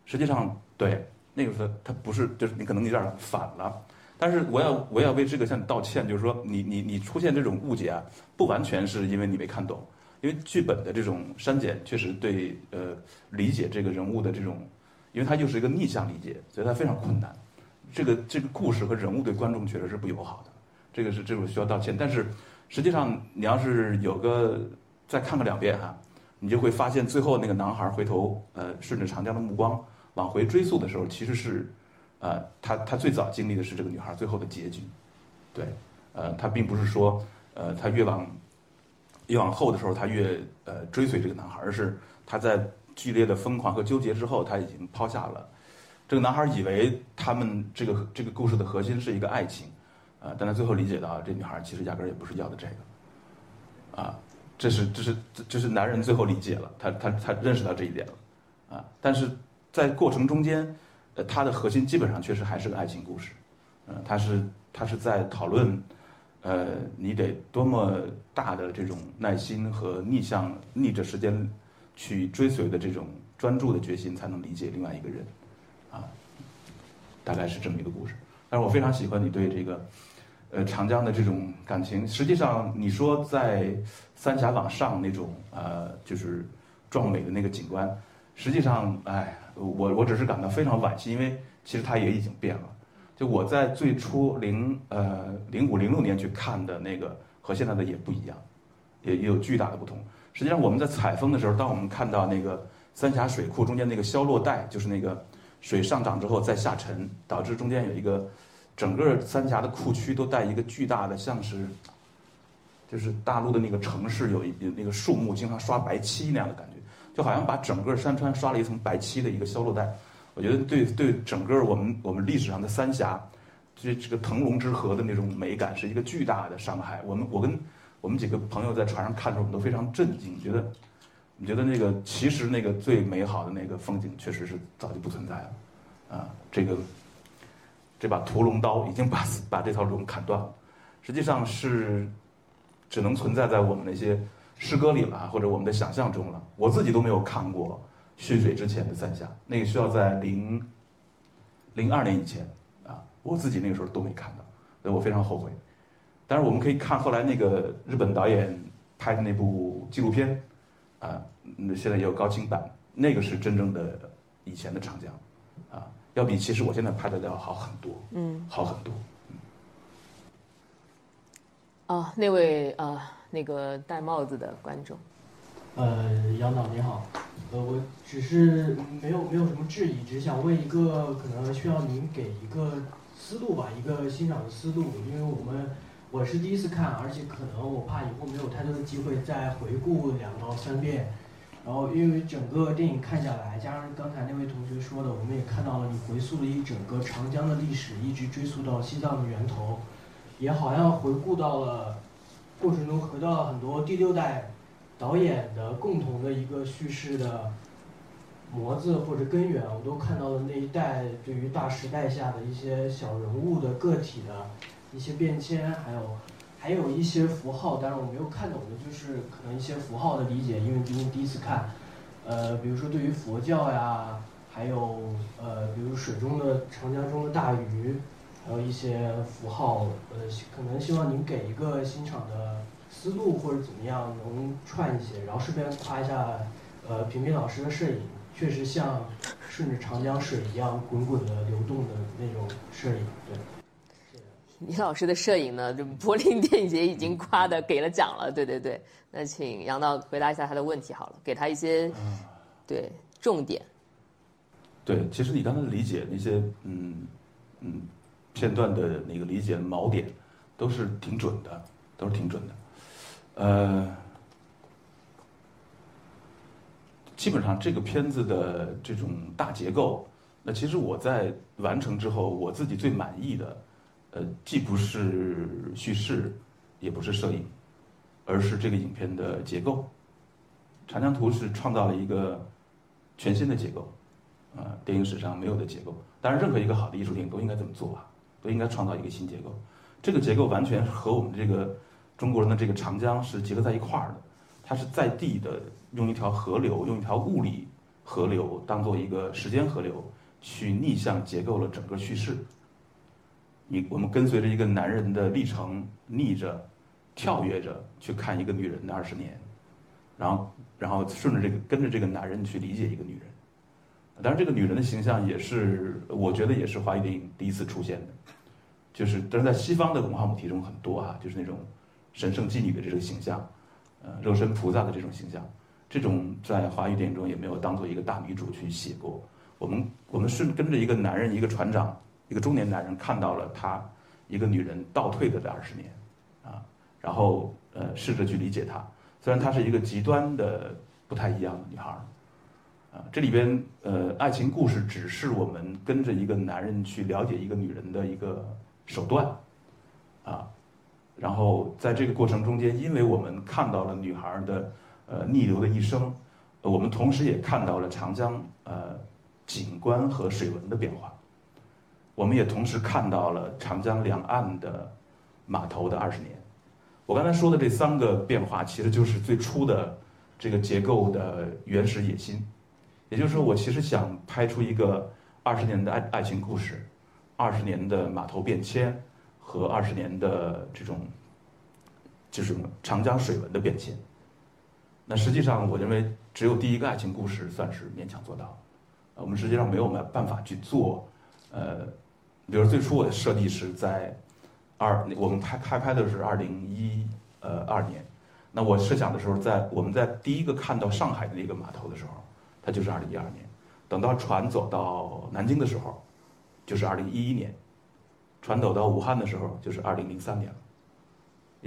实际上，对那个时候她不是，就是你可能有点反了。但是我要我要为这个向你道歉，就是说你你你出现这种误解啊，不完全是因为你没看懂，因为剧本的这种删减确实对呃理解这个人物的这种，因为它又是一个逆向理解，所以它非常困难。这个这个故事和人物对观众确实是不友好的，这个是这个需要道歉。但是实际上你要是有个再看个两遍哈，你就会发现最后那个男孩回头呃顺着长江的目光往回追溯的时候，其实是。呃，他他最早经历的是这个女孩最后的结局，对，呃，他并不是说，呃，他越往越往后的时候，他越呃追随这个男孩，而是他在剧烈的疯狂和纠结之后，他已经抛下了这个男孩，以为他们这个这个故事的核心是一个爱情，啊，但他最后理解到这女孩其实压根儿也不是要的这个，啊，这是这是这是男人最后理解了，他他他认识到这一点了，啊，但是在过程中间。呃，它的核心基本上确实还是个爱情故事，嗯，他是他是在讨论，呃，你得多么大的这种耐心和逆向逆着时间去追随的这种专注的决心，才能理解另外一个人，啊，大概是这么一个故事。但是我非常喜欢你对这个，呃，长江的这种感情。实际上，你说在三峡往上那种呃，就是壮美的那个景观，实际上，哎。我我只是感到非常惋惜，因为其实它也已经变了。就我在最初零呃零五零六年去看的那个和现在的也不一样，也也有巨大的不同。实际上我们在采风的时候，当我们看到那个三峡水库中间那个消落带，就是那个水上涨之后再下沉，导致中间有一个整个三峡的库区都带一个巨大的像是，就是大陆的那个城市有一有那个树木经常刷白漆那样的感觉。就好像把整个山川刷了一层白漆的一个消落带，我觉得对对整个我们我们历史上的三峡，这这个腾龙之河的那种美感是一个巨大的伤害。我们我跟我们几个朋友在船上看的时候，我们都非常震惊，觉得你觉得那个其实那个最美好的那个风景确实是早就不存在了，啊，这个这把屠龙刀已经把把这条龙砍断了，实际上是只能存在在我们那些。诗歌里了，或者我们的想象中了。我自己都没有看过蓄水之前的三峡，那个需要在零零二年以前，我自己那个时候都没看到，所以我非常后悔。但是我们可以看后来那个日本导演拍的那部纪录片啊，那现在也有高清版，那个是真正的以前的长江啊，要比其实我现在拍的要好很多，嗯，好很多。啊，那位啊。那个戴帽子的观众，呃，杨导你好，呃，我只是没有没有什么质疑，只想问一个，可能需要您给一个思路吧，一个欣赏的思路，因为我们我是第一次看，而且可能我怕以后没有太多的机会再回顾两到三遍，然后因为整个电影看下来，加上刚才那位同学说的，我们也看到了你回溯了一整个长江的历史，一直追溯到西藏的源头，也好像回顾到了。过程中回到了很多第六代导演的共同的一个叙事的模子或者根源，我都看到了那一代对于大时代下的一些小人物的个体的一些变迁，还有还有一些符号，当然我没有看懂的就是可能一些符号的理解，因为毕竟第一次看，呃，比如说对于佛教呀，还有呃，比如水中的长江中的大鱼。还有一些符号，呃，可能希望您给一个欣赏的思路或者怎么样，能串一些。然后顺便夸一下，呃，平平老师的摄影，确实像顺着长江水一样滚滚的流动的那种摄影。对，李老师的摄影呢，就柏林电影节已经夸的给了奖了。对对对，那请杨导回答一下他的问题好了，给他一些对重点。对，其实你刚才理解那些，嗯嗯。片段的那个理解锚点，都是挺准的，都是挺准的。呃，基本上这个片子的这种大结构，那其实我在完成之后，我自己最满意的，呃，既不是叙事，也不是摄影，而是这个影片的结构。《长江图》是创造了一个全新的结构，啊，电影史上没有的结构。当然，任何一个好的艺术电影都应该这么做啊，都应该创造一个新结构。这个结构完全和我们这个中国人的这个长江是结合在一块儿的。它是在地的，用一条河流，用一条物理河流当做一个时间河流，去逆向结构了整个叙事。你我们跟随着一个男人的历程，逆着、跳跃着去看一个女人的二十年。然后，然后顺着这个跟着这个男人去理解一个女人，当然这个女人的形象也是我觉得也是华语电影第一次出现的，就是但是在西方的文化母题中很多哈，就是那种神圣妓女的这个形象，呃，肉身菩萨的这种形象，这种在华语电影中也没有当做一个大女主去写过。我们我们是跟着一个男人，一个船长，一个中年男人，看到了他一个女人倒退的这二十年，啊，然后呃试着去理解她。虽然她是一个极端的不太一样的女孩，啊，这里边呃，爱情故事只是我们跟着一个男人去了解一个女人的一个手段，啊，然后在这个过程中间，因为我们看到了女孩的呃逆流的一生，我们同时也看到了长江呃景观和水文的变化，我们也同时看到了长江两岸的码头的二十年。我刚才说的这三个变化，其实就是最初的这个结构的原始野心。也就是说，我其实想拍出一个二十年的爱爱情故事，二十年的码头变迁和二十年的这种就是长江水文的变迁。那实际上，我认为只有第一个爱情故事算是勉强做到。我们实际上没有办法去做。呃，比如最初我的设计是在。二，我们拍开拍的是二零一呃二年，那我设想的时候，在我们在第一个看到上海的那个码头的时候，它就是二零一二年，等到船走到南京的时候，就是二零一一年，船走到武汉的时候就是二零零三年了，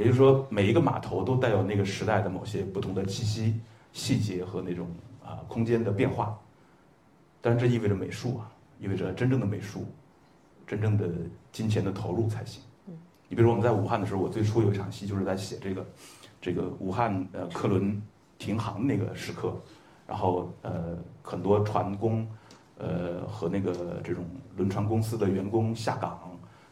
也就是说每一个码头都带有那个时代的某些不同的气息、细节和那种啊空间的变化，但这意味着美术啊，意味着真正的美术，真正的金钱的投入才行。你比如说我们在武汉的时候，我最初有一场戏就是在写这个，这个武汉呃客轮停航那个时刻，然后呃很多船工，呃和那个这种轮船公司的员工下岗，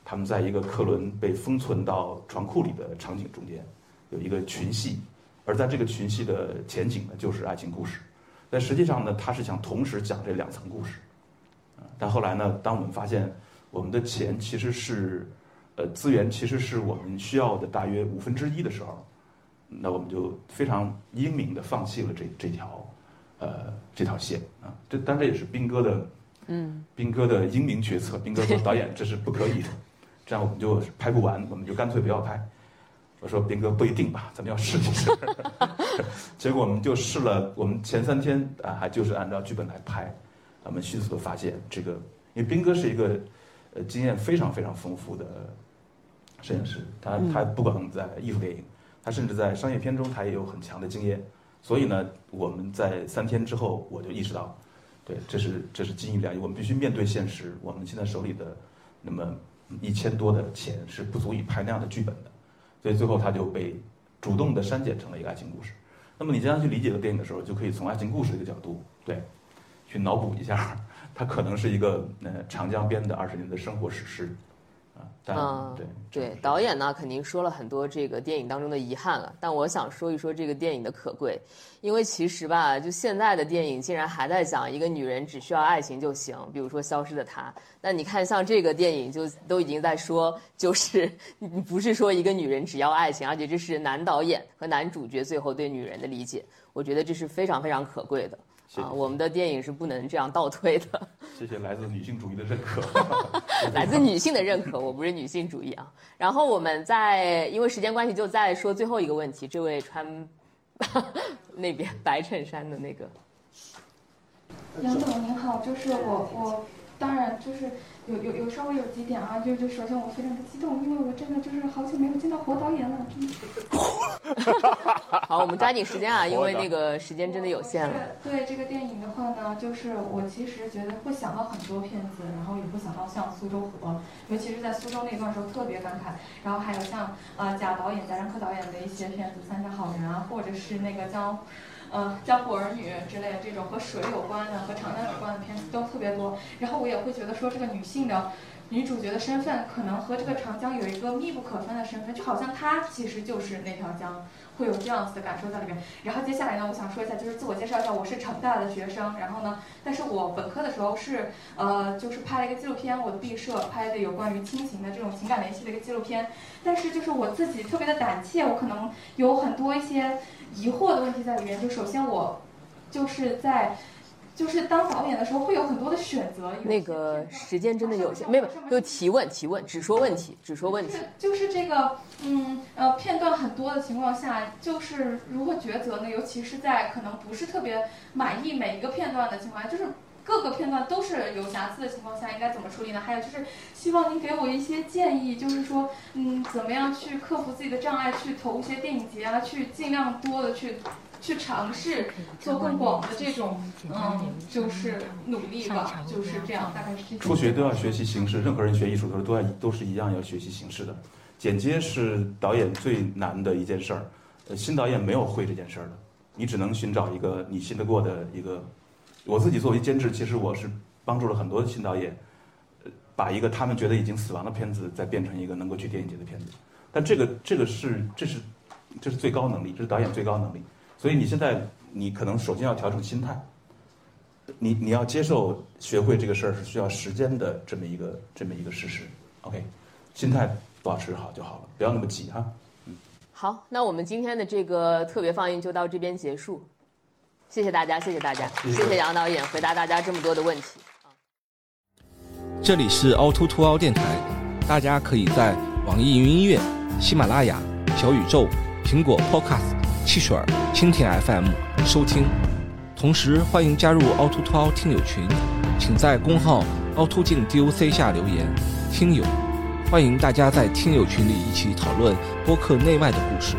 他们在一个客轮被封存到船库里的场景中间，有一个群戏，而在这个群戏的前景呢就是爱情故事，但实际上呢他是想同时讲这两层故事，啊，但后来呢当我们发现我们的钱其实是。呃，资源其实是我们需要的大约五分之一的时候，那我们就非常英明的放弃了这这条，呃，这条线啊。这当然也是斌哥的，嗯，斌哥的英明决策。斌哥说导演这是不可以的，这样我们就拍不完，我们就干脆不要拍。我说斌哥不一定吧，咱们要试一试。结果我们就试了，我们前三天啊，还就是按照剧本来拍，我们迅速的发现这个，因为斌哥是一个呃经验非常非常丰富的。摄影师，他他不管在艺术电影，他甚至在商业片中，他也有很强的经验。所以呢，我们在三天之后，我就意识到，对，这是这是金玉良缘，我们必须面对现实。我们现在手里的那么一千多的钱是不足以拍那样的剧本的，所以最后他就被主动的删减成了一个爱情故事。那么你这样去理解个电影的时候，就可以从爱情故事这个角度，对，去脑补一下，它可能是一个呃长江边的二十年的生活史诗。嗯，对对，导演呢肯定说了很多这个电影当中的遗憾了，但我想说一说这个电影的可贵，因为其实吧，就现在的电影竟然还在讲一个女人只需要爱情就行，比如说《消失的她》，那你看像这个电影就都已经在说，就是 不是说一个女人只要爱情，而且这是男导演和男主角最后对女人的理解，我觉得这是非常非常可贵的。啊，我们的电影是不能这样倒推的。谢谢来自女性主义的认可。来自女性的认可，我不是女性主义啊。然后我们在因为时间关系，就再说最后一个问题。这位穿那边白衬衫的那个，杨总您好，就是我我当然就是有有有稍微有几点啊，就就首先我非常的激动，因为我真的就是好久没有见到活导演了，真的。好，我们抓紧时间啊，因为那个时间真的有限了。对这个电影的话呢，就是我其实觉得会想到很多片子，然后也会想到像苏州河，尤其是在苏州那段时候特别感慨。然后还有像呃贾导演、贾樟柯导演的一些片子，《三峡好人》啊，或者是那个江。呃，江湖儿女之类的这种和水有关的、和长江有关的片子都特别多。然后我也会觉得说，这个女性的女主角的身份，可能和这个长江有一个密不可分的身份，就好像她其实就是那条江，会有这样子的感受在里面。然后接下来呢，我想说一下，就是自我介绍一下，我是成大的学生。然后呢，但是我本科的时候是呃，就是拍了一个纪录片，我的毕设拍的有关于亲情的这种情感联系的一个纪录片。但是就是我自己特别的胆怯，我可能有很多一些。疑惑的问题在里面，就首先我就是在就是当导演的时候会有很多的选择。那个时间真的有限，没有就提问提问，只说问题，只说问题。就是这个嗯呃片段很多的情况下，就是如何抉择呢？尤其是在可能不是特别满意每一个片段的情况下，就是各个片段都是有瑕疵的情况下，应该怎么处理呢？还有就是希望您给我一些建议，就是说嗯怎么样去克服自己的障碍，去投一些电影节啊，去尽量多的去。去尝试做更广的这种，嗯，就是努力吧，就是这样，大概是这。初学都要学习形式，任何人学艺术的时候都要都是一样要学习形式的。剪接是导演最难的一件事儿，呃，新导演没有会这件事儿的，你只能寻找一个你信得过的一个。我自己作为监制，其实我是帮助了很多的新导演，呃，把一个他们觉得已经死亡的片子再变成一个能够去电影节的片子。但这个这个是这是这是最高能力，这是导演最高能力。所以你现在，你可能首先要调整心态，你你要接受学会这个事儿是需要时间的这么一个这么一个事实。OK，心态保持好就好了，不要那么急哈。嗯。好，那我们今天的这个特别放映就到这边结束，谢谢大家，谢谢大家，谢谢杨导演回答大家这么多的问题。这里是凹凸凸凹电台，大家可以在网易云音乐、喜马拉雅、小宇宙、苹果 Podcast。汽水儿、蜻蜓 FM 收听，同时欢迎加入凹凸凸凹听友群，请在公号凹凸镜 DOC 下留言。听友，欢迎大家在听友群里一起讨论播客内外的故事。